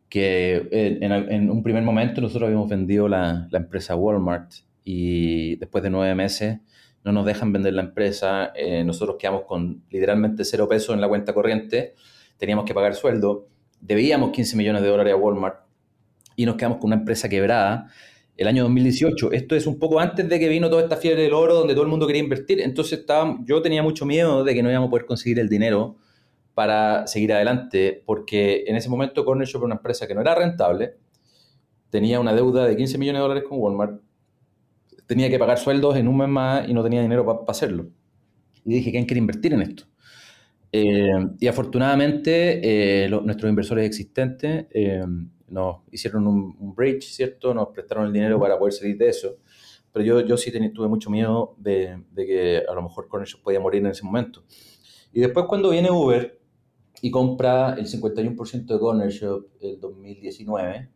que en, un primer momento nosotros habíamos vendido la, la, empresa Walmart y después de nueve meses no nos dejan vender la empresa, eh, nosotros quedamos con literalmente cero pesos en la cuenta corriente, teníamos que pagar sueldo, debíamos 15 millones de dólares a Walmart y nos quedamos con una empresa quebrada el año 2018. Esto es un poco antes de que vino toda esta fiebre del oro donde todo el mundo quería invertir, entonces estaba, yo tenía mucho miedo de que no íbamos a poder conseguir el dinero para seguir adelante, porque en ese momento Corner Shop era una empresa que no era rentable, tenía una deuda de 15 millones de dólares con Walmart, tenía que pagar sueldos en un mes más y no tenía dinero para hacerlo. Y dije, ¿quién quiere invertir en esto? Eh, y afortunadamente eh, nuestros inversores existentes eh, nos hicieron un, bridge, ¿cierto? Nos prestaron el dinero para poder salir de eso. Pero yo, yo sí tuve mucho miedo de, de, que a lo mejor Corner Shop podía morir en ese momento. Y después cuando viene Uber, y compra el 51% de Corner Shop el 2019.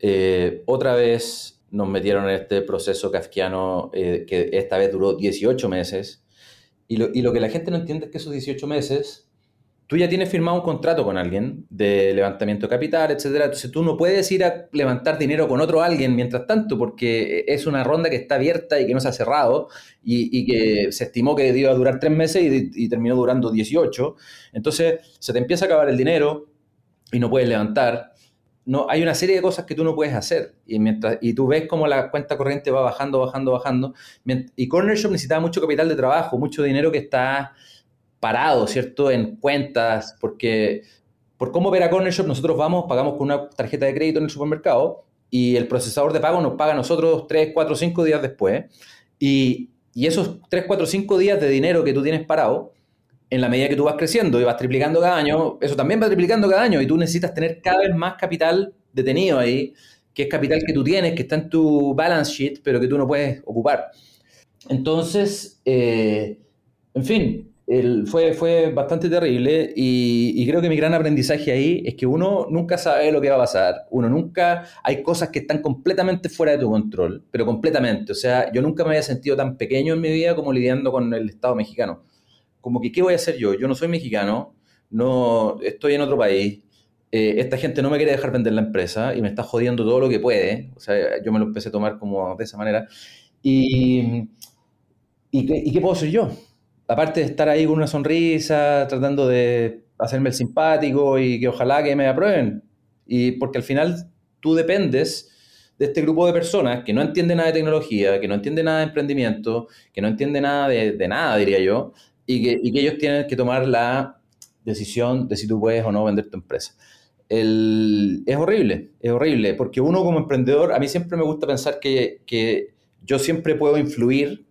Eh, otra vez nos metieron en este proceso kafkiano eh, que esta vez duró 18 meses. Y lo, y lo, que la gente no entiende es que esos 18 meses tú ya tienes firmado un contrato con alguien de levantamiento de capital, etcétera. Entonces tú no puedes ir a levantar dinero con otro alguien mientras tanto, porque es una ronda que está abierta y que no se ha cerrado y, que se estimó que iba a durar tres meses y, terminó durando 18. Entonces se te empieza a acabar el dinero y no puedes levantar. No, hay una serie de cosas que tú no puedes hacer y, mientras, y tú ves cómo la cuenta corriente va bajando, bajando, bajando. Y Corner Shop necesitaba mucho capital de trabajo, mucho dinero que está parado, ¿cierto? En cuentas, porque por cómo ver a Corner Shop, nosotros vamos, pagamos con una tarjeta de crédito en el supermercado y el procesador de pago nos paga a nosotros 3, 4, 5 días después. Y, y esos 3, 4, 5 días de dinero que tú tienes parado, en la medida que tú vas creciendo y vas triplicando cada año, eso también va triplicando cada año y tú necesitas tener cada vez más capital detenido ahí, que es capital que tú tienes, que está en tu balance sheet, pero que tú no puedes ocupar. Entonces, eh, en fin, fue, fue bastante terrible y, creo que mi gran aprendizaje ahí es que uno nunca sabe lo que va a pasar, uno nunca, hay cosas que están completamente fuera de tu control, pero completamente, o sea, yo nunca me había sentido tan pequeño en mi vida como lidiando con el Estado mexicano. Como que, ¿qué voy a hacer yo? Yo no soy mexicano, no estoy en otro país, eh, esta gente no me quiere dejar vender la empresa y me está jodiendo todo lo que puede, o sea, yo me lo empecé a tomar como de esa manera. Y, ¿y qué puedo hacer yo? Aparte de estar ahí con una sonrisa, tratando de hacerme el simpático y que ojalá que me aprueben. Y porque al final tú dependes de este grupo de personas que no entiende nada de tecnología, que no entiende nada de emprendimiento, que no entiende nada de, nada, diría yo, y que, ellos tienen que tomar la decisión de si tú puedes o no vender tu empresa. es horrible, es horrible, porque uno como emprendedor, a mí siempre me gusta pensar que, que yo siempre puedo influir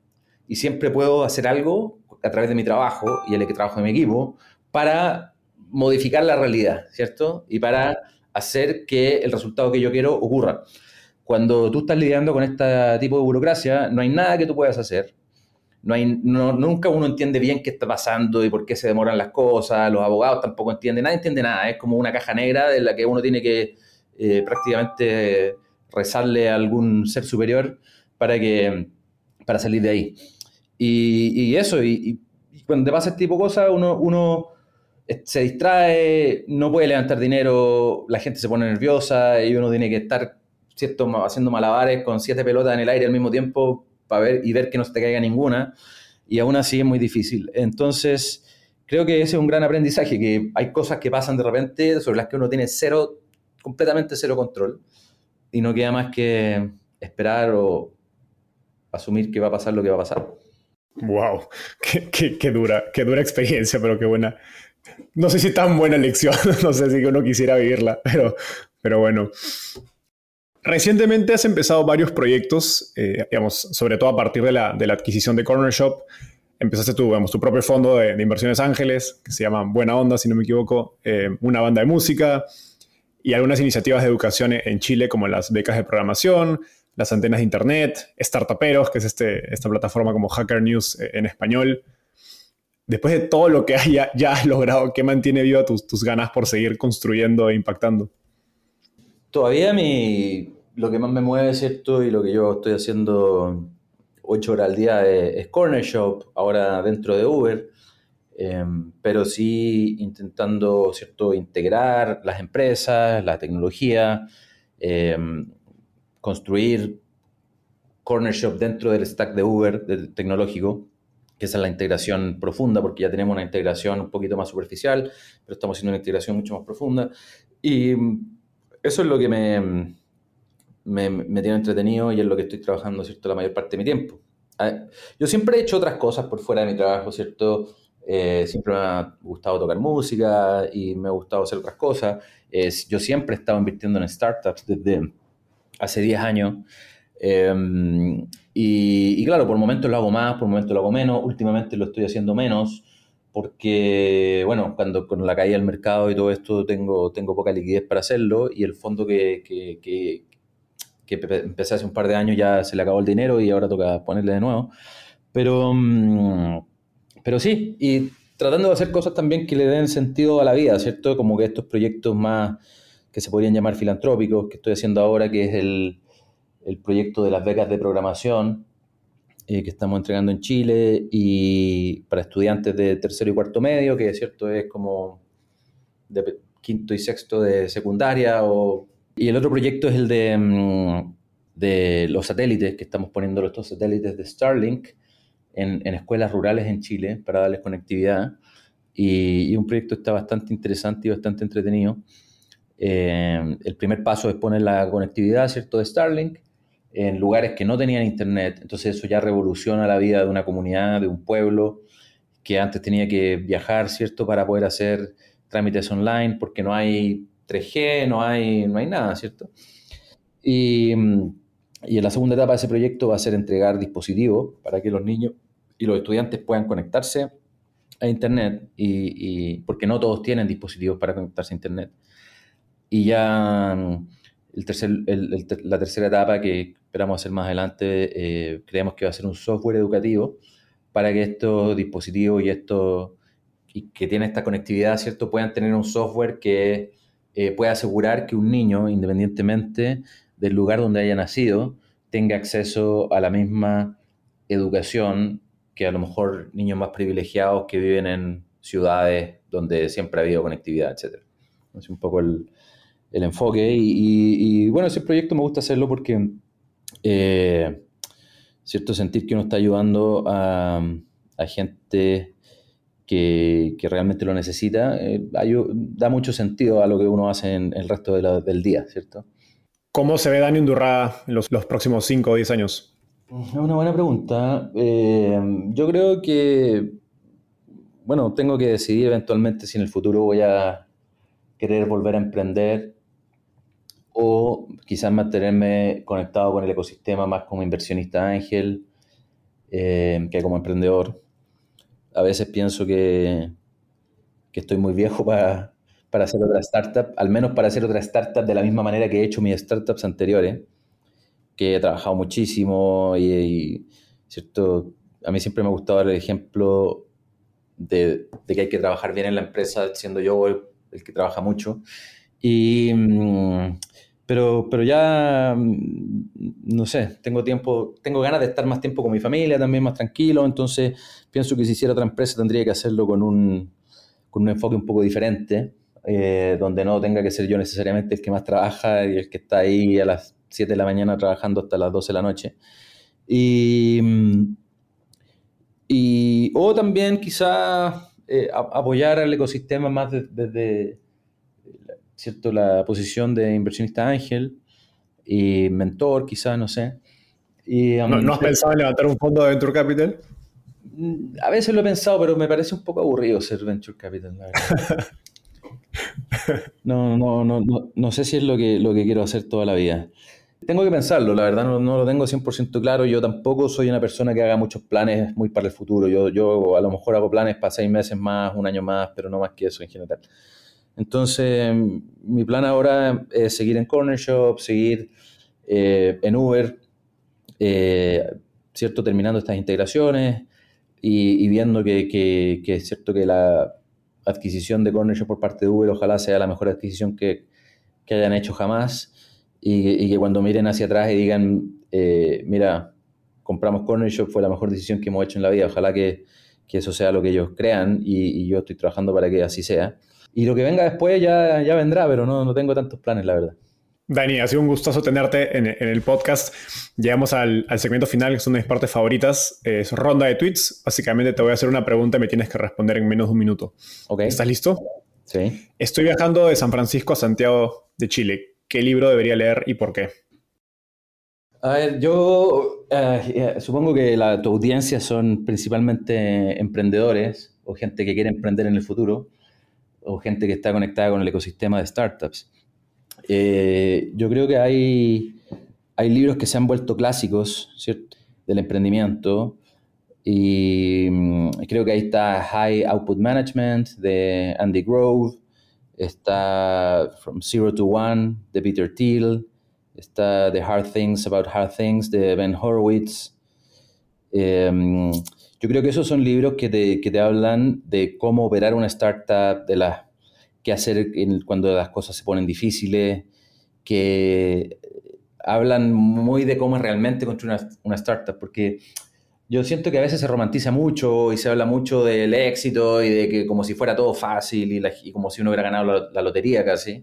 y siempre puedo hacer algo a través de mi trabajo y el que trabajo en mi equipo para modificar la realidad, ¿cierto? Y para hacer que el resultado que yo quiero ocurra. Cuando tú estás lidiando con este tipo de burocracia, no hay nada que tú puedas hacer. No hay, nunca uno entiende bien qué está pasando y por qué se demoran las cosas. Los abogados tampoco entienden, nadie entiende nada. Es como una caja negra de la que uno tiene que eh, prácticamente rezarle a algún ser superior para, que, para salir de ahí. Y, eso, y, cuando te pasa este tipo de cosas, uno, uno se distrae, no puede levantar dinero, la gente se pone nerviosa y uno tiene que estar ¿cierto? haciendo malabares con siete pelotas en el aire al mismo tiempo para ver y ver que no se te caiga ninguna. Y aún así es muy difícil. Entonces, creo que ese es un gran aprendizaje, que hay cosas que pasan de repente sobre las que uno tiene cero, completamente cero control. Y no queda más que esperar o asumir que va a pasar lo que va a pasar. Wow, qué, dura, qué dura experiencia, pero qué buena. No sé si tan buena lección, no sé si uno quisiera vivirla, pero, pero bueno. Recientemente has empezado varios proyectos, eh, digamos, sobre todo a partir de la, de la, adquisición de Corner Shop. Empezaste tu, digamos, tu propio fondo de, inversiones ángeles, que se llama Buena Onda, si no me equivoco, eh, una banda de música y algunas iniciativas de educación en Chile, como las becas de programación, las antenas de Internet, Startuperos, que es este, esta plataforma como Hacker News eh, en español. Después de todo lo que haya, ya has logrado, ¿qué mantiene viva tus, tus ganas por seguir construyendo e impactando? Todavía mi, lo que más me mueve, ¿cierto? Y lo que yo estoy haciendo ocho horas al día es, Corner Shop, ahora dentro de Uber, em, pero sí intentando, ¿cierto? Integrar las empresas, la tecnología, em, construir corner shop dentro del stack de Uber tecnológico, que esa es la integración profunda, porque ya tenemos una integración un poquito más superficial, pero estamos haciendo una integración mucho más profunda. Y eso es lo que me, me, tiene entretenido y es lo que estoy trabajando, ¿cierto?, la mayor parte de mi tiempo. Ah, yo siempre he hecho otras cosas por fuera de mi trabajo, ¿cierto? Eh, siempre me ha gustado tocar música y me ha gustado hacer otras cosas. yo siempre he estado invirtiendo en startups desde hace 10 años. Em, y, claro, por momentos lo hago más, por momentos lo hago menos. Últimamente lo estoy haciendo menos porque, bueno, cuando con la caída del mercado y todo esto tengo, tengo poca liquidez para hacerlo y el fondo que, que, que, empecé hace un par de años ya se le acabó el dinero y ahora toca ponerle de nuevo. Pero, mm, pero sí, y tratando de hacer cosas también que le den sentido a la vida, ¿cierto? Como que estos proyectos más que se podrían llamar filantrópicos, que estoy haciendo ahora, que es el, el proyecto de las becas de programación eh, que estamos entregando en Chile y para estudiantes de tercero y cuarto medio, que es cierto es como de quinto y sexto de secundaria. O, y el otro proyecto es el de, mm, de los satélites, que estamos poniendo estos satélites de Starlink en, en escuelas rurales en Chile para darles conectividad. Y, y, un proyecto está bastante interesante y bastante entretenido. Eh, el primer paso es poner la conectividad, ¿cierto?, de Starlink en lugares que no tenían internet. Entonces eso ya revoluciona la vida de una comunidad, de un pueblo, que antes tenía que viajar, ¿cierto?, para poder hacer trámites online, porque no hay 3G, no hay, no hay nada, ¿cierto? Y, y en la segunda etapa de ese proyecto va a ser entregar dispositivos para que los niños y los estudiantes puedan conectarse a Internet, y, porque no todos tienen dispositivos para conectarse a Internet. Y ya mm, el tercer, la tercera etapa que esperamos hacer más adelante, eh, creemos que va a ser un software educativo para que estos dispositivos y estos que tienen esta conectividad, ¿cierto? Puedan tener un software que eh, pueda asegurar que un niño, independientemente del lugar donde haya nacido, tenga acceso a la misma educación que a lo mejor niños más privilegiados que viven en ciudades donde siempre ha habido conectividad, etc. Es un poco el, enfoque. Y, bueno, ese proyecto me gusta hacerlo porque, eh, cierto, sentir que uno está ayudando a, gente que, realmente lo necesita, eh, da mucho sentido a lo que uno hace en el resto del día, ¿cierto? ¿Cómo se ve Dani Undurra en los, próximos 5 o 10 años? Es una buena pregunta. Eh, yo creo que, bueno, tengo que decidir eventualmente si en el futuro voy a querer volver a emprender o quizás mantenerme conectado con el ecosistema más como inversionista ángel eh, que como emprendedor. A veces pienso que, que estoy muy viejo para, para hacer otra startup, al menos para hacer otra startup de la misma manera que he hecho mis startups anteriores, que he trabajado muchísimo y, ¿cierto? A mí siempre me ha gustado dar el ejemplo de, que hay que trabajar bien en la empresa, siendo yo el, que trabaja mucho. Y, mm, pero, pero ya, mm, no sé, tengo tiempo, tengo ganas de estar más tiempo con mi familia, también más tranquilo, entonces pienso que si hiciera otra empresa tendría que hacerlo con un, con un enfoque un poco diferente. Eh, donde no tenga que ser yo necesariamente el que más trabaja y el que está ahí a las 7 de la mañana trabajando hasta las 12 de la noche. Y, y o también quizá eh, apoyar al ecosistema más desde, ¿cierto? la posición de inversionista ángel y mentor, quizá, no sé. Y, ¿No, ¿No, has pensado en levantar un fondo de Venture Capital? Mm, a veces lo he pensado, pero me parece un poco aburrido ser Venture Capital, la verdad. No, no, no, no, no sé si es lo que, lo que quiero hacer toda la vida. Tengo que pensarlo, la verdad no, no, lo tengo 100% claro. Yo tampoco soy una persona que haga muchos planes muy para el futuro. Yo, yo a lo mejor hago planes para seis meses más, un año más, pero no más que eso en general. Entonces, mi plan ahora es seguir en Corner Shop, seguir eh, en Uber, eh, ¿cierto? Terminando estas integraciones y, viendo que, es cierto que la, adquisición de Corner por parte de Uber ojalá sea la mejor adquisición que, hayan hecho jamás y, que cuando miren hacia atrás y digan, eh, mira, compramos Corner Shop, fue la mejor decisión que hemos hecho en la vida, ojalá que, eso sea lo que ellos crean y, yo estoy trabajando para que así sea. Y lo que venga después ya, ya vendrá, pero no, no tengo tantos planes, la verdad. Dani, ha sido un gustazo tenerte en, el podcast. Llegamos al, segmento final, que son de mis partes favoritas. Es ronda de tweets. Básicamente te voy a hacer una pregunta y me tienes que responder en menos de un minuto. Okay. ¿Estás listo? Sí. Estoy viajando de San Francisco a Santiago de Chile. ¿Qué libro debería leer y por qué? A ver, yo eh, eh, supongo que la, tu audiencia son principalmente emprendedores o gente que quiere emprender en el futuro o gente que está conectada con el ecosistema de startups. Eh, yo creo que hay, hay libros que se han vuelto clásicos del emprendimiento y mm, creo que ahí está High Output Management de Andy Grove, está From Zero to One de Peter Thiel, está The Hard Things About Hard Things de Ben Horowitz. Em, yo creo que esos son libros que te, que te hablan de cómo operar una startup, de las qué hacer cuando las cosas se ponen difíciles, que hablan muy de cómo es realmente construir una, startup, porque yo siento que a veces se romantiza mucho y se habla mucho del éxito y de que como si fuera todo fácil y, como si uno hubiera ganado la, lotería casi,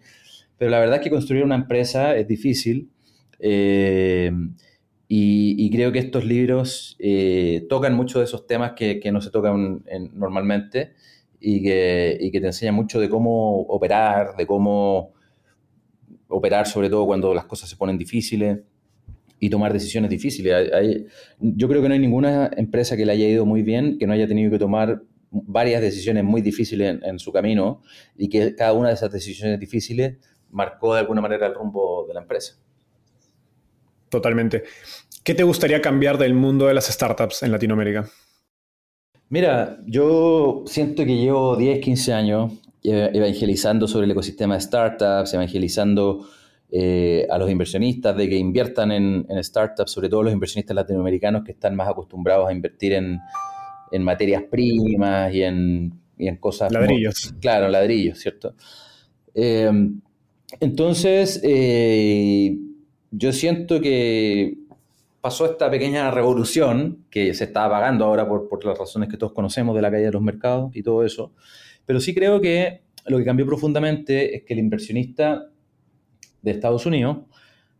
pero la verdad es que construir una empresa es difícil. Eh, y, creo que estos libros eh, tocan muchos de esos temas que, no se tocan normalmente y que, te enseña mucho de cómo operar, de cómo operar sobre todo cuando las cosas se ponen difíciles y tomar decisiones difíciles. yo creo que no hay ninguna empresa que le haya ido muy bien que no haya tenido que tomar varias decisiones muy difíciles en, su camino y que cada una de esas decisiones difíciles marcó de alguna manera el rumbo de la empresa. Totalmente. ¿Qué te gustaría cambiar del mundo de las startups en Latinoamérica? Mira, yo siento que llevo 10, 15 años evangelizando sobre el ecosistema de startups, evangelizando eh, a los inversionistas de que inviertan en, startups, sobre todo los inversionistas latinoamericanos que están más acostumbrados a invertir en, materias primas y en, cosas... Ladrillos. claro, ladrillos, ¿cierto? Eh, entonces, eh, yo siento que pasó esta pequeña revolución que se está apagando ahora por, por, las razones que todos conocemos de la caída de los mercados y todo eso. Pero sí creo que lo que cambió profundamente es que el inversionista de Estados Unidos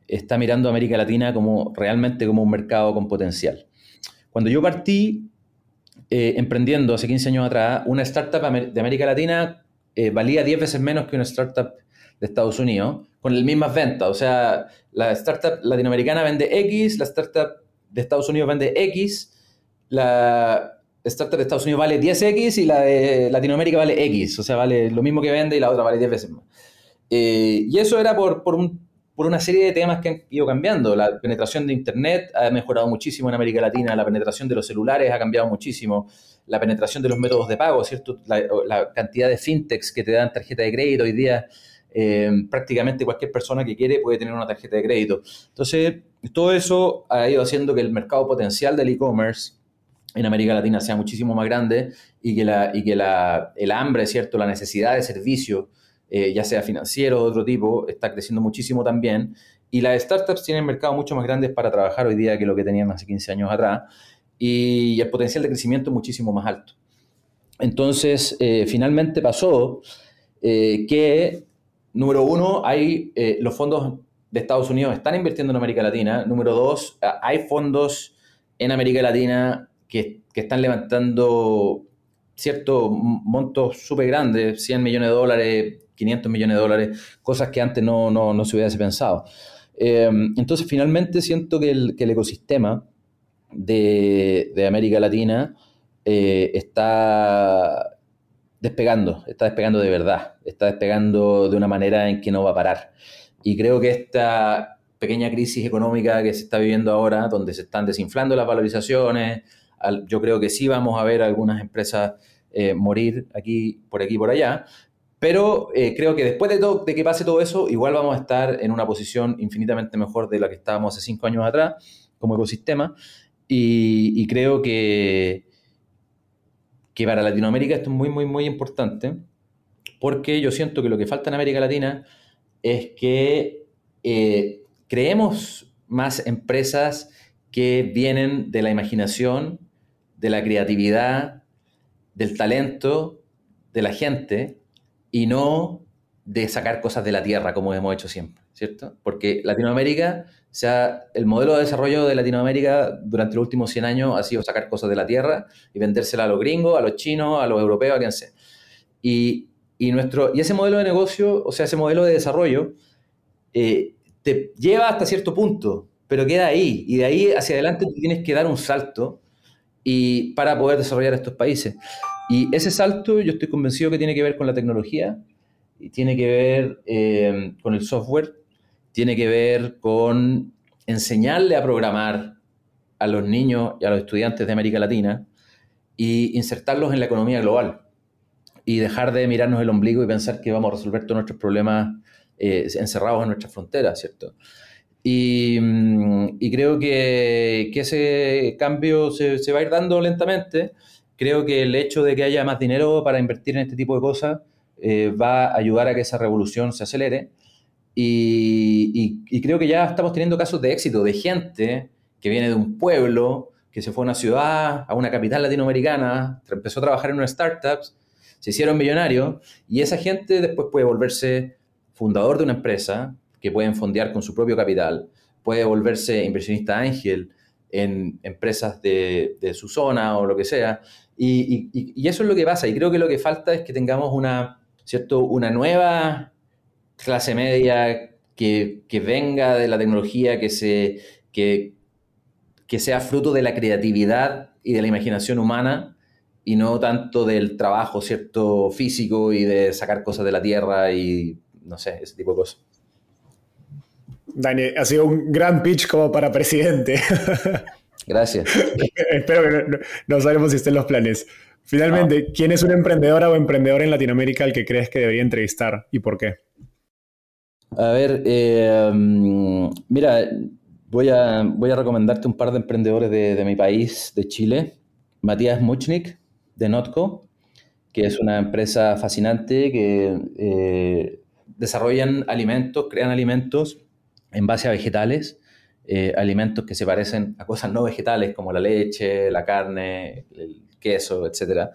está mirando a América Latina como realmente como un mercado con potencial. Cuando yo partí eh, emprendiendo hace 15 años atrás, una startup de América Latina eh, valía 10 veces menos que una startup de Estados Unidos con las mismas ventas. O sea, la startup latinoamericana vende X, la startup de Estados Unidos vende X, la startup de Estados Unidos vale 10X y la de Latinoamérica vale X. O sea, vale lo mismo que vende y la otra vale 10 veces más. Eh, y eso era por, por, un, por, una serie de temas que han ido cambiando. La penetración de Internet ha mejorado muchísimo en América Latina, la penetración de los celulares ha cambiado muchísimo, la penetración de los métodos de pago, ¿cierto? La, la cantidad de fintechs que te dan tarjeta de crédito hoy día eh, prácticamente cualquier persona que quiere puede tener una tarjeta de crédito. Entonces, todo eso ha ido haciendo que el mercado potencial del e-commerce en América Latina sea muchísimo más grande y que, la, y que la, el hambre, ¿cierto? la necesidad de servicio, eh, ya sea financiero o de otro tipo, está creciendo muchísimo también. Y las startups tienen mercados mucho más grandes para trabajar hoy día que lo que tenían hace 15 años atrás y el potencial de crecimiento es muchísimo más alto. Entonces, eh, finalmente pasó que Número uno, hay, eh, los fondos de Estados Unidos están invirtiendo en América Latina. Número dos, ah, hay fondos en América Latina que, están levantando ciertos montos súper grandes, 100 millones de dólares, 500 millones de dólares, cosas que antes no, no, se hubiese pensado. Em, entonces, finalmente siento que el, ecosistema de, de, América Latina eh, está, despegando, está despegando de verdad, está despegando de una manera en que no va a parar. Y creo que esta pequeña crisis económica que se está viviendo ahora, donde se están desinflando las valorizaciones, yo creo que sí vamos a ver algunas empresas eh, morir aquí, por aquí por allá, pero eh, creo que después de, todo, de que pase todo eso, igual vamos a estar en una posición infinitamente mejor de la que estábamos hace cinco años atrás como ecosistema. y creo que, que para Latinoamérica esto es muy, muy, muy importante, porque yo siento que lo que falta en América Latina es que eh, creemos más empresas que vienen de la imaginación, de la creatividad, del talento de la gente y no de sacar cosas de la tierra como hemos hecho siempre, ¿cierto? Porque Latinoamérica o sea, el modelo de desarrollo de Latinoamérica durante los últimos 100 años ha sido sacar cosas de la tierra y vendérsela a los gringos, a los chinos, a los europeos, a quien sea. Y, y, nuestro, y ese modelo de negocio, o sea, ese modelo de desarrollo, eh, te lleva hasta cierto punto, pero queda ahí. Y de ahí hacia adelante tú tienes que dar un salto y, para poder desarrollar estos países. Y ese salto yo estoy convencido que tiene que ver con la tecnología y tiene que ver eh, con el software tiene que ver con enseñarle a programar a los niños y a los estudiantes de América Latina y insertarlos en la economía global y dejar de mirarnos el ombligo y pensar que vamos a resolver todos nuestros problemas eh, encerrados en nuestras fronteras, ¿cierto? Y, mm, creo que, ese cambio se, va a ir dando lentamente. Creo que el hecho de que haya más dinero para invertir en este tipo de cosas eh, va a ayudar a que esa revolución se acelere. Y, creo que ya estamos teniendo casos de éxito de gente que viene de un pueblo, que se fue a una ciudad, a una capital latinoamericana, empezó a trabajar en unas startups, se hicieron millonarios y esa gente después puede volverse fundador de una empresa que pueden fondear con su propio capital, puede volverse inversionista ángel en empresas de, su zona o lo que sea. Y, y, eso es lo que pasa. Y creo que lo que falta es que tengamos una, ¿cierto? una nueva clase media que, venga de la tecnología, que, se, que, que sea fruto de la creatividad y de la imaginación humana y no tanto del trabajo, ¿cierto? Físico y de sacar cosas de la tierra y, no sé, ese tipo de cosas. Dani, ha sido un gran pitch como para presidente. Gracias. Espero que no, sabemos si estén los planes. Finalmente, ¿quién es una emprendedora o emprendedor en Latinoamérica al que crees que debería entrevistar y por qué? A ver, eh, mira, voy a, voy a recomendarte un par de emprendedores de, mi país, de Chile. Matías Muchnik, de Notco, que es una empresa fascinante que eh, desarrollan alimentos, crean alimentos en base a vegetales, eh, alimentos que se parecen a cosas no vegetales como la leche, la carne, el queso, etc.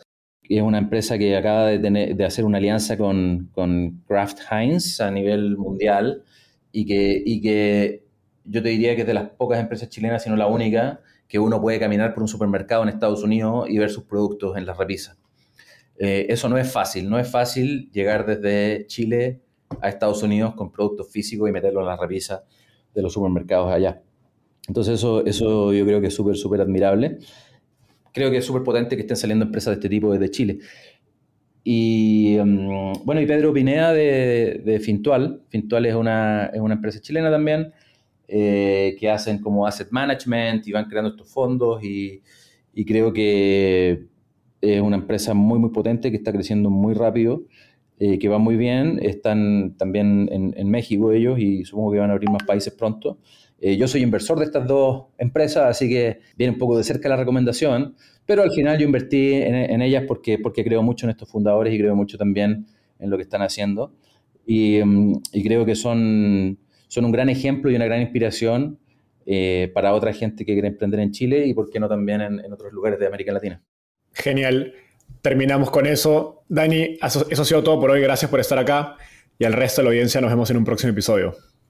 Es una empresa que acaba de, tener, de hacer una alianza con, con, Kraft Heinz a nivel mundial y que, y que yo te diría que es de las pocas empresas chilenas, si no la única, que uno puede caminar por un supermercado en Estados Unidos y ver sus productos en las repisas. Eh, eso no es fácil, no es fácil llegar desde Chile a Estados Unidos con productos físicos y meterlos en la repisa de los supermercados allá. Entonces eso, eso yo creo que es súper, súper admirable. Creo que es súper potente que estén saliendo empresas de este tipo desde Chile. Y mm, bueno, y Pedro Pineda de, de, Fintual. Fintual es una, es una empresa chilena también eh, que hacen como asset management y van creando estos fondos y, y creo que es una empresa muy, muy potente que está creciendo muy rápido eh, que va muy bien. Están también en, México ellos y supongo que van a abrir más países pronto. Eh, yo soy inversor de estas dos empresas, así que viene un poco de cerca la recomendación, pero al final yo invertí en, ellas porque, porque creo mucho en estos fundadores y creo mucho también en lo que están haciendo. Y, mm, creo que son, son un gran ejemplo y una gran inspiración eh, para otra gente que quiere emprender en Chile y por qué no también en, en otros lugares de América Latina. Genial terminamos con eso. Dani, eso, ha sido todo por hoy. Gracias por estar acá. Y al resto de la audiencia nos vemos en un próximo episodio.